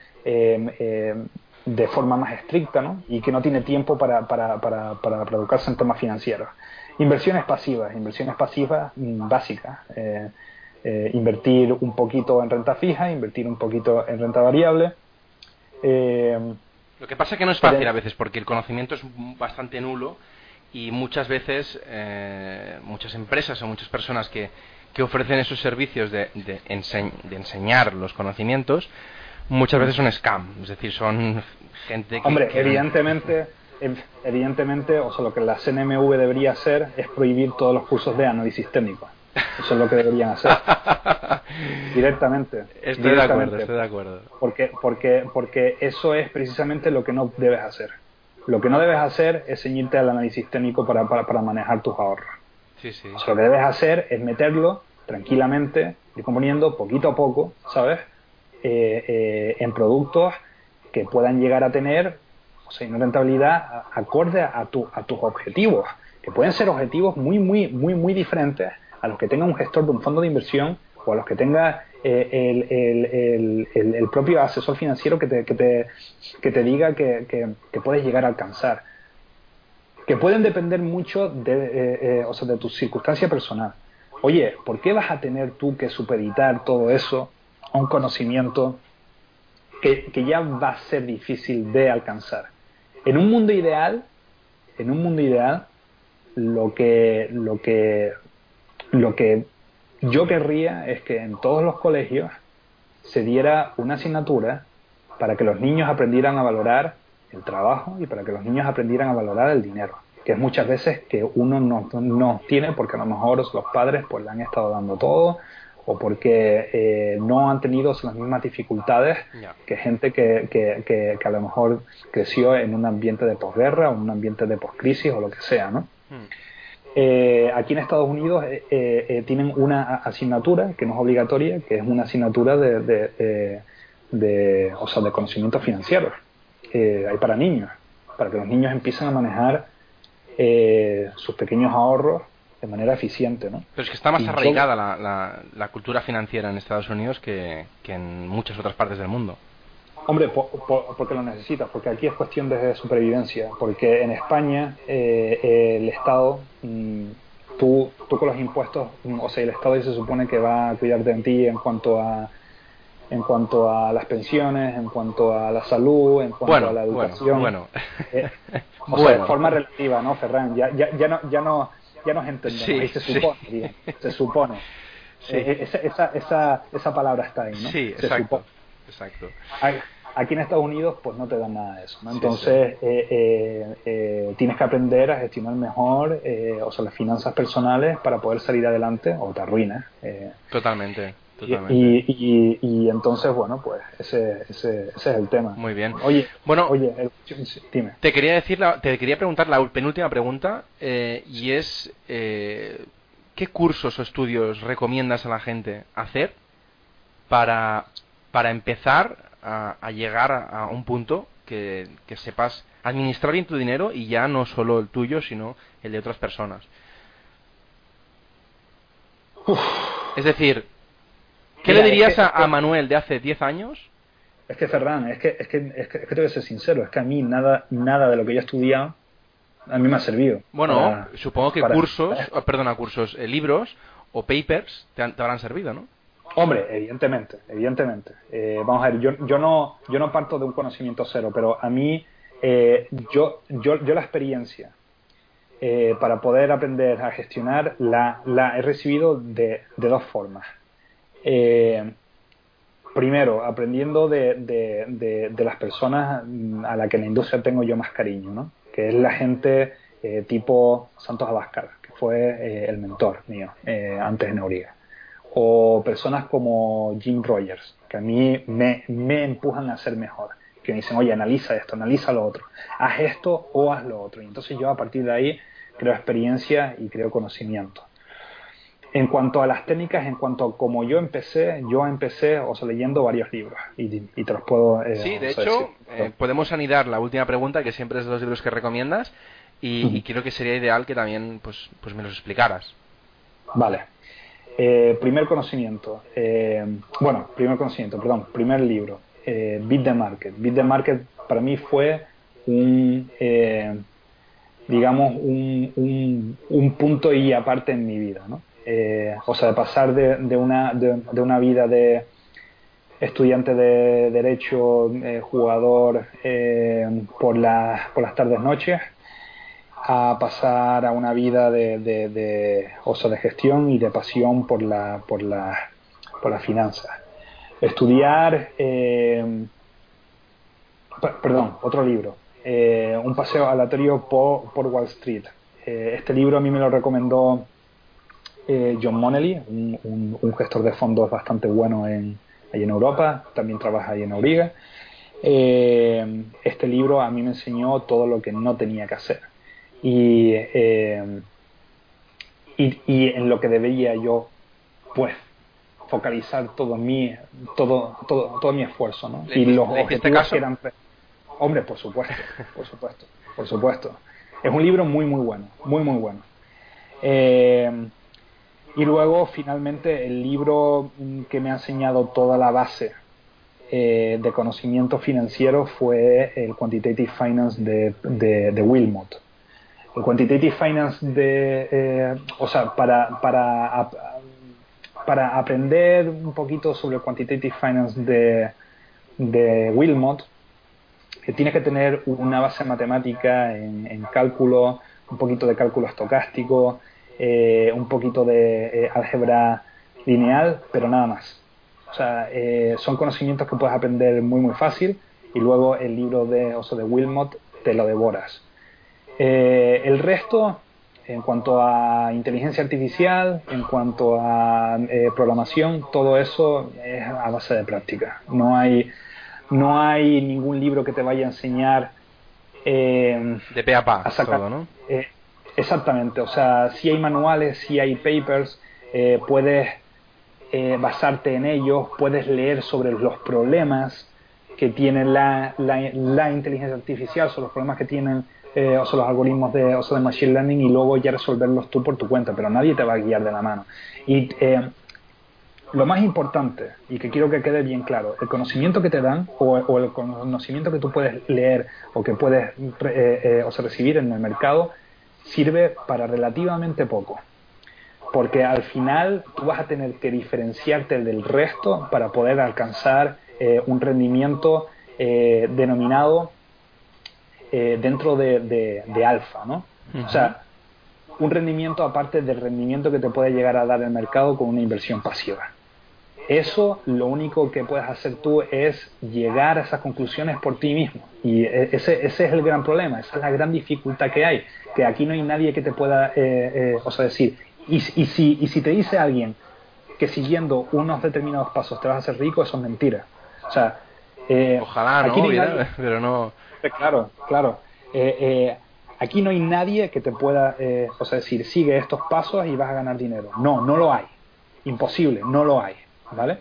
de forma más estricta ¿no? y que no tiene tiempo para, para, para, para, educarse en temas financieros. Inversiones pasivas, inversiones pasivas mm, básicas. Eh, eh, invertir un poquito en renta fija, invertir un poquito en renta variable. Eh, Lo que pasa es que no es fácil a veces porque el conocimiento es bastante nulo y muchas veces muchas empresas o muchas personas que, que ofrecen esos servicios de, de, de enseñar los conocimientos muchas veces son scam, es decir, son gente que... Hombre, evidentemente, evidentemente, o sea, lo que la CNMV debería hacer es prohibir todos los cursos de análisis técnico. Eso es lo que deberían hacer. directamente. Estoy de acuerdo, estoy de acuerdo. Porque, porque, porque eso es precisamente lo que no debes hacer. Lo que no debes hacer es ceñirte al análisis técnico para, para, para manejar tus ahorros. Sí, sí. lo que debes hacer es meterlo tranquilamente, y componiendo poquito a poco, ¿sabes? Eh, eh, en productos que puedan llegar a tener o sea, una rentabilidad acorde a, tu, a tus objetivos, que pueden ser objetivos muy, muy, muy, muy diferentes a los que tenga un gestor de un fondo de inversión o a los que tenga eh, el, el, el, propio asesor financiero que te, que te, que te diga que, que, puedes llegar a alcanzar. Que pueden depender mucho de, o sea, de tu circunstancia personal. Oye, ¿por qué vas a tener tú que supeditar todo eso un conocimiento que, ya va a ser difícil de alcanzar. En un mundo ideal, en un mundo ideal, lo que, lo que, lo que yo querría es que en todos los colegios se diera una asignatura para que los niños aprendieran a valorar el trabajo y para que los niños aprendieran a valorar el dinero, que es muchas veces que uno no, no tiene porque a lo mejor los padres pues le han estado dando todo o porque eh, no han tenido las mismas dificultades que gente que, que, que, a lo mejor creció en un ambiente de posguerra o en un ambiente de poscrisis o lo que sea, ¿no? Hmm. Eh, aquí en Estados Unidos eh, tienen una asignatura que no es obligatoria, que es una asignatura de, de, de, o sea, de conocimientos financieros. hay para niños, para que los niños empiecen a manejar sus pequeños ahorros de manera eficiente. ¿no? Pero es que está más arraigada la, la, cultura financiera en Estados Unidos que, que, en muchas otras partes del mundo. Hombre, porque lo necesitas, porque aquí es cuestión de supervivencia, porque en España eh, el Estado, mm, tú, tú con los impuestos, mm, o sea, el Estado se supone que va a cuidar de ti en cuanto a en cuanto a las pensiones, en cuanto a la salud, en cuanto a la educación. Bueno, eh, o sea, de forma relativa, ¿no, Ferran? Ya, ya, ya no, ya no ya nos entendemos, ahí se supone, se supone. Eh, esa, esa, esa, esa, palabra está ahí, ¿no? Sí, exacto. exacto. Aquí en Estados Unidos, pues no te dan nada de eso, ¿no? Entonces, eh, eh, tienes que aprender a gestionar mejor, o sea, las finanzas personales para poder salir adelante o te arruinas. Totalmente. Y, y, entonces, bueno, pues ese, ese, ese, es el tema. Muy bien. Oye, bueno, oye, dime. Te quería decir, te quería preguntar la penúltima pregunta eh, y es eh, ¿qué cursos o estudios recomiendas a la gente hacer para, para empezar a, llegar a, un punto que, sepas administrar bien tu dinero y ya no solo el tuyo, sino el de otras personas. Es decir, ¿qué le dirías a, Manuel de hace 10 años? Es que, Ferran, es que, es que, es que, tengo que ser sincero, es que a mí nada, nada de lo que yo he estudiado a mí me ha servido. Bueno, supongo que cursos, oh, perdona, cursos, eh, libros o papers te, te habrán servido, ¿no? Hombre, evidentemente, evidentemente. Eh, vamos a ver, yo, yo, no, yo no parto de un conocimiento cero, pero a mí, eh, yo, yo, yo la experiencia eh, para poder aprender a gestionar la, la he recibido de, de dos formas. Primero, aprendiendo de, de, de, las personas a las que en la industria tengo yo más cariño, ¿no? que es la gente tipo Santos Abascal, que fue el mentor mío antes en Auriga o personas como Jim Rogers, que a mí me, me empujan a ser mejor, que me dicen, oye, analiza esto, analiza lo otro, haz esto o haz lo otro. Y entonces yo a partir de ahí creo experiencia y creo conocimiento. En cuanto a las técnicas, en cuanto a cómo yo empecé, yo empecé o sea, leyendo varios libros y, te los puedo eh, Sí, de hecho, eh, podemos anidar la última pregunta, que siempre es de los libros que recomiendas, y, y creo que sería ideal que también pues, pues me los explicaras. Vale. Eh, primer conocimiento, eh, bueno, primer conocimiento, perdón, primer libro, Beat the Market. Beat the Market para mí fue un, eh, digamos, un, un, punto y aparte en mi vida, ¿no? O sea, de pasar de, de una, de, una vida de estudiante de derecho, jugador por, las por las tardes noches, a pasar a una vida de, de, de, de gestión y de pasión por la, por la, por la finanza. Estudiar, eh, perdón, otro libro, eh, Un paseo aleatorio por, por Wall Street. Eh, este libro a mí me lo recomendó John Monelly, un, un, gestor de fondos bastante bueno en, ahí en Europa, también trabaja ahí en Auriga. este libro a mí me enseñó todo lo que no tenía que hacer eh, y, y, en lo que debería yo pues focalizar todo mi todo todo, todo mi esfuerzo ¿no? y los objetivos que eran hombre por supuesto por supuesto por supuesto es un libro muy muy bueno muy muy bueno eh, y luego finalmente el libro que me ha enseñado toda la base eh, de conocimiento financiero fue el Quantitative Finance de, de, de Wilmot. El quantitative finance de, eh, o sea, para, para, para aprender un poquito sobre el quantitative finance de, de Wilmot, que tienes que tener una base matemática en, cálculo, un poquito de cálculo estocástico, eh, un poquito de eh, álgebra lineal, pero nada más. O sea, son conocimientos que puedes aprender muy muy fácil y luego el libro de, o de Wilmot te lo devoras. Eh, el resto, en cuanto a inteligencia artificial, en cuanto a eh, programación, todo eso es a base de práctica. No hay, no hay ningún libro que te vaya a enseñar eh, de pe a pa, todo, ¿no? Exactamente, o sea, si hay manuales, si hay papers, puedes basarte en ellos, puedes leer sobre los problemas que tiene la, la, inteligencia artificial, sobre los problemas que tienen eh, o sea, los algoritmos de, o de Machine Learning y luego ya resolverlos tú por tu cuenta, pero nadie te va a guiar de la mano. Y eh, lo más importante, y que quiero que quede bien claro, el conocimiento que te dan o, el conocimiento que tú puedes leer o que puedes eh, o sea, recibir en el mercado sirve para relativamente poco. Porque al final tú vas a tener que diferenciarte del resto para poder alcanzar un rendimiento denominado eh, dentro de, de, alfa, ¿no? O sea, un rendimiento aparte del rendimiento que te puede llegar a dar el mercado con una inversión pasiva. Eso lo único que puedes hacer tú es llegar a esas conclusiones por ti mismo. Y e, ese, ese es el gran problema, esa es la gran dificultad que hay, que aquí no hay nadie que te pueda, eh, eh, o sea, decir, y, y, si, y si te dice alguien que siguiendo unos determinados pasos te vas a hacer rico, eso es mentira. O sea, Ojalá, no, pero no Claro, claro. Eh, eh, aquí no hay nadie que te pueda, eh, o sea, decir, sigue estos pasos y vas a ganar dinero. No, no lo hay. Imposible, no lo hay. ¿Vale?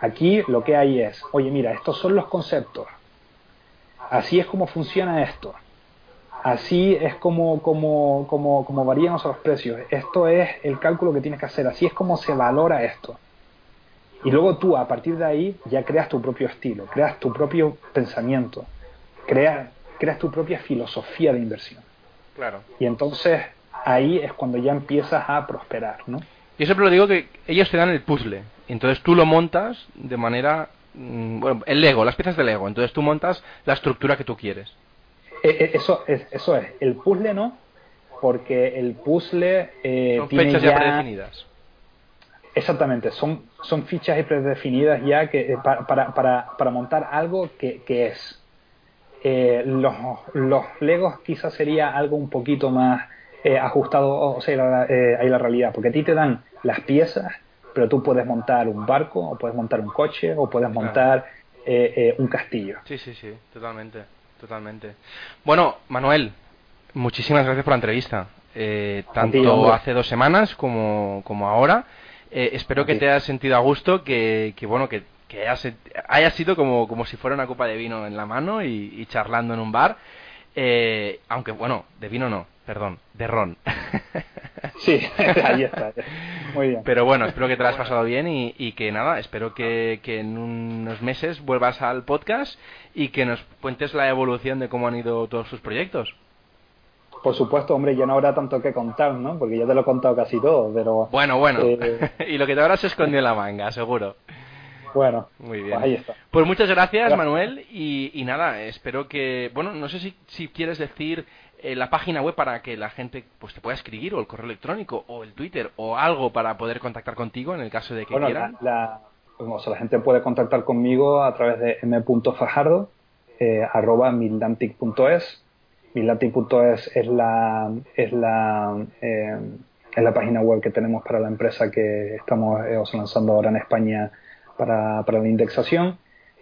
aquí lo que hay es, oye, mira, estos son los conceptos. así es como funciona esto, así es como, como, como, como varían los precios, esto es el cálculo que tienes que hacer, así es como se valora esto. Y luego tú, a partir de ahí, ya creas tu propio estilo, creas tu propio pensamiento, creas, creas tu propia filosofía de inversión. Claro. Y entonces ahí es cuando ya empiezas a prosperar, ¿no? Yo siempre lo digo que ellos te dan el puzzle, entonces tú lo montas de manera, mm, bueno, el Lego, las piezas de Lego, entonces tú montas la estructura que tú quieres. Eh, eh, eso, es, eso es, el puzzle no, porque el puzzle eh, Son tiene fechas ya predefinidas. Exactamente, son, son fichas predefinidas ya que, eh, para, para, para, para montar algo que, que es. Eh, los, los Legos quizás sería algo un poquito más eh, ajustado, o sea, la, eh, ahí la realidad, porque a ti te dan las piezas, pero tú puedes montar un barco, o puedes montar un coche, o puedes montar eh, eh, un castillo. Sí, sí, sí, totalmente, totalmente. Bueno, Manuel, muchísimas gracias por la entrevista. Eh, ti, tanto hace dos semanas como, como ahora. Espero que te hayas sentido a gusto, que, que bueno, que, que hayas, haya sido como, como si fuera una copa de vino en la mano y, y charlando en un bar. Eh, aunque, bueno, de vino no, perdón, de ron. Sí, ahí está. Muy bien. Pero bueno, espero que te lo hayas pasado bien y, y que nada, espero que, que en unos meses vuelvas al podcast y que nos cuentes la evolución de cómo han ido todos tus proyectos. Por supuesto, hombre, ya no habrá tanto que contar, ¿no? Porque ya te lo he contado casi todo, pero Bueno, bueno. Eh. y lo que te habrás escondido en la manga, seguro. Bueno, Muy bien. pues ahí está. Pues muchas gracias, Gracias. Manuel. Y, y nada, espero que. Bueno, no sé si, si quieres decir eh, la página web para que la gente pues te pueda escribir, o el correo electrónico, o el Twitter, o algo para poder contactar contigo en el caso de que Bueno, la, quieran. la- o sea, la gente puede contactar conmigo a través de m.fajardo eh, arroba mildantic.es mildantic.es es la es la eh, es la página web que tenemos para la empresa que estamos eh, lanzando ahora en España para, para la indexación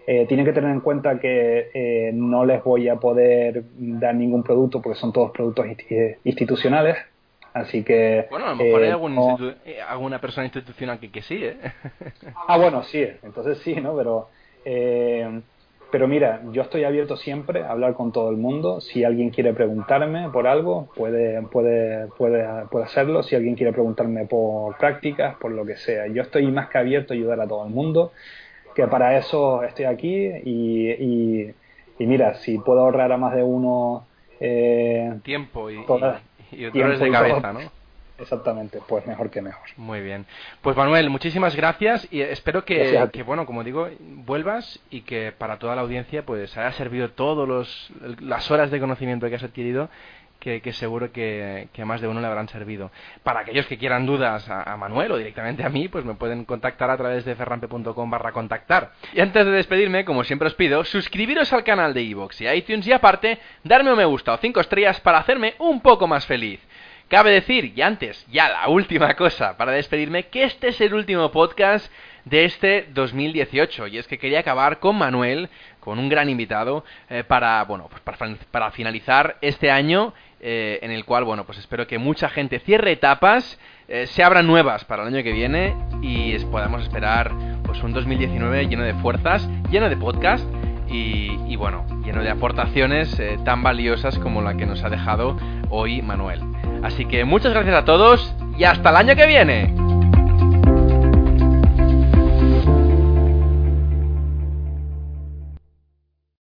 Eh, tienen que tener en cuenta que eh, no les voy a poder dar ningún producto porque son todos productos insti- eh, institucionales así que Bueno, a lo mejor eh, hay algún no- institu- eh, alguna persona institucional que, que sí, ¿eh? Ah, bueno, sí, entonces sí, ¿no? Pero, eh, pero mira, yo estoy abierto siempre a hablar con todo el mundo. Si alguien quiere preguntarme por algo, puede, puede, puede, puede hacerlo. Si alguien quiere preguntarme por prácticas, por lo que sea. Yo estoy más que abierto a ayudar a todo el mundo, que para eso estoy aquí. Y, y, y mira, si puedo ahorrar a más de uno... eh, Tiempo y, Todas- y, y tiempo dolores de cabeza, todo. ¿no? Exactamente, pues mejor que mejor. Muy bien. Pues Manuel, muchísimas gracias y espero que, bueno, como digo, vuelvas y que para toda la audiencia pues haya servido todas las horas de conocimiento que has adquirido que, que seguro que, que más de uno le habrán servido. Para aquellos que quieran dudas a, a Manuel o directamente a mí, pues me pueden contactar a través de ferrampe.com barra contactar. Y antes de despedirme, como siempre os pido, suscribiros al canal de iVoox y iTunes y aparte, darme un me gusta o 5 estrellas para hacerme un poco más feliz. Cabe decir, y antes, ya la última cosa para despedirme, que este es el último podcast de este 2018 y es que quería acabar con Manuel, con un gran invitado, eh, para, bueno, pues para, fin- para finalizar este año eh, en el cual, bueno, pues espero que mucha gente cierre etapas, eh, se abran nuevas para el año que viene y podamos esperar pues un 2019 lleno de fuerzas, lleno de podcast y, bueno, lleno de aportaciones eh, tan valiosas como la que nos ha dejado hoy Manuel. Así que muchas gracias a todos y hasta el año que viene.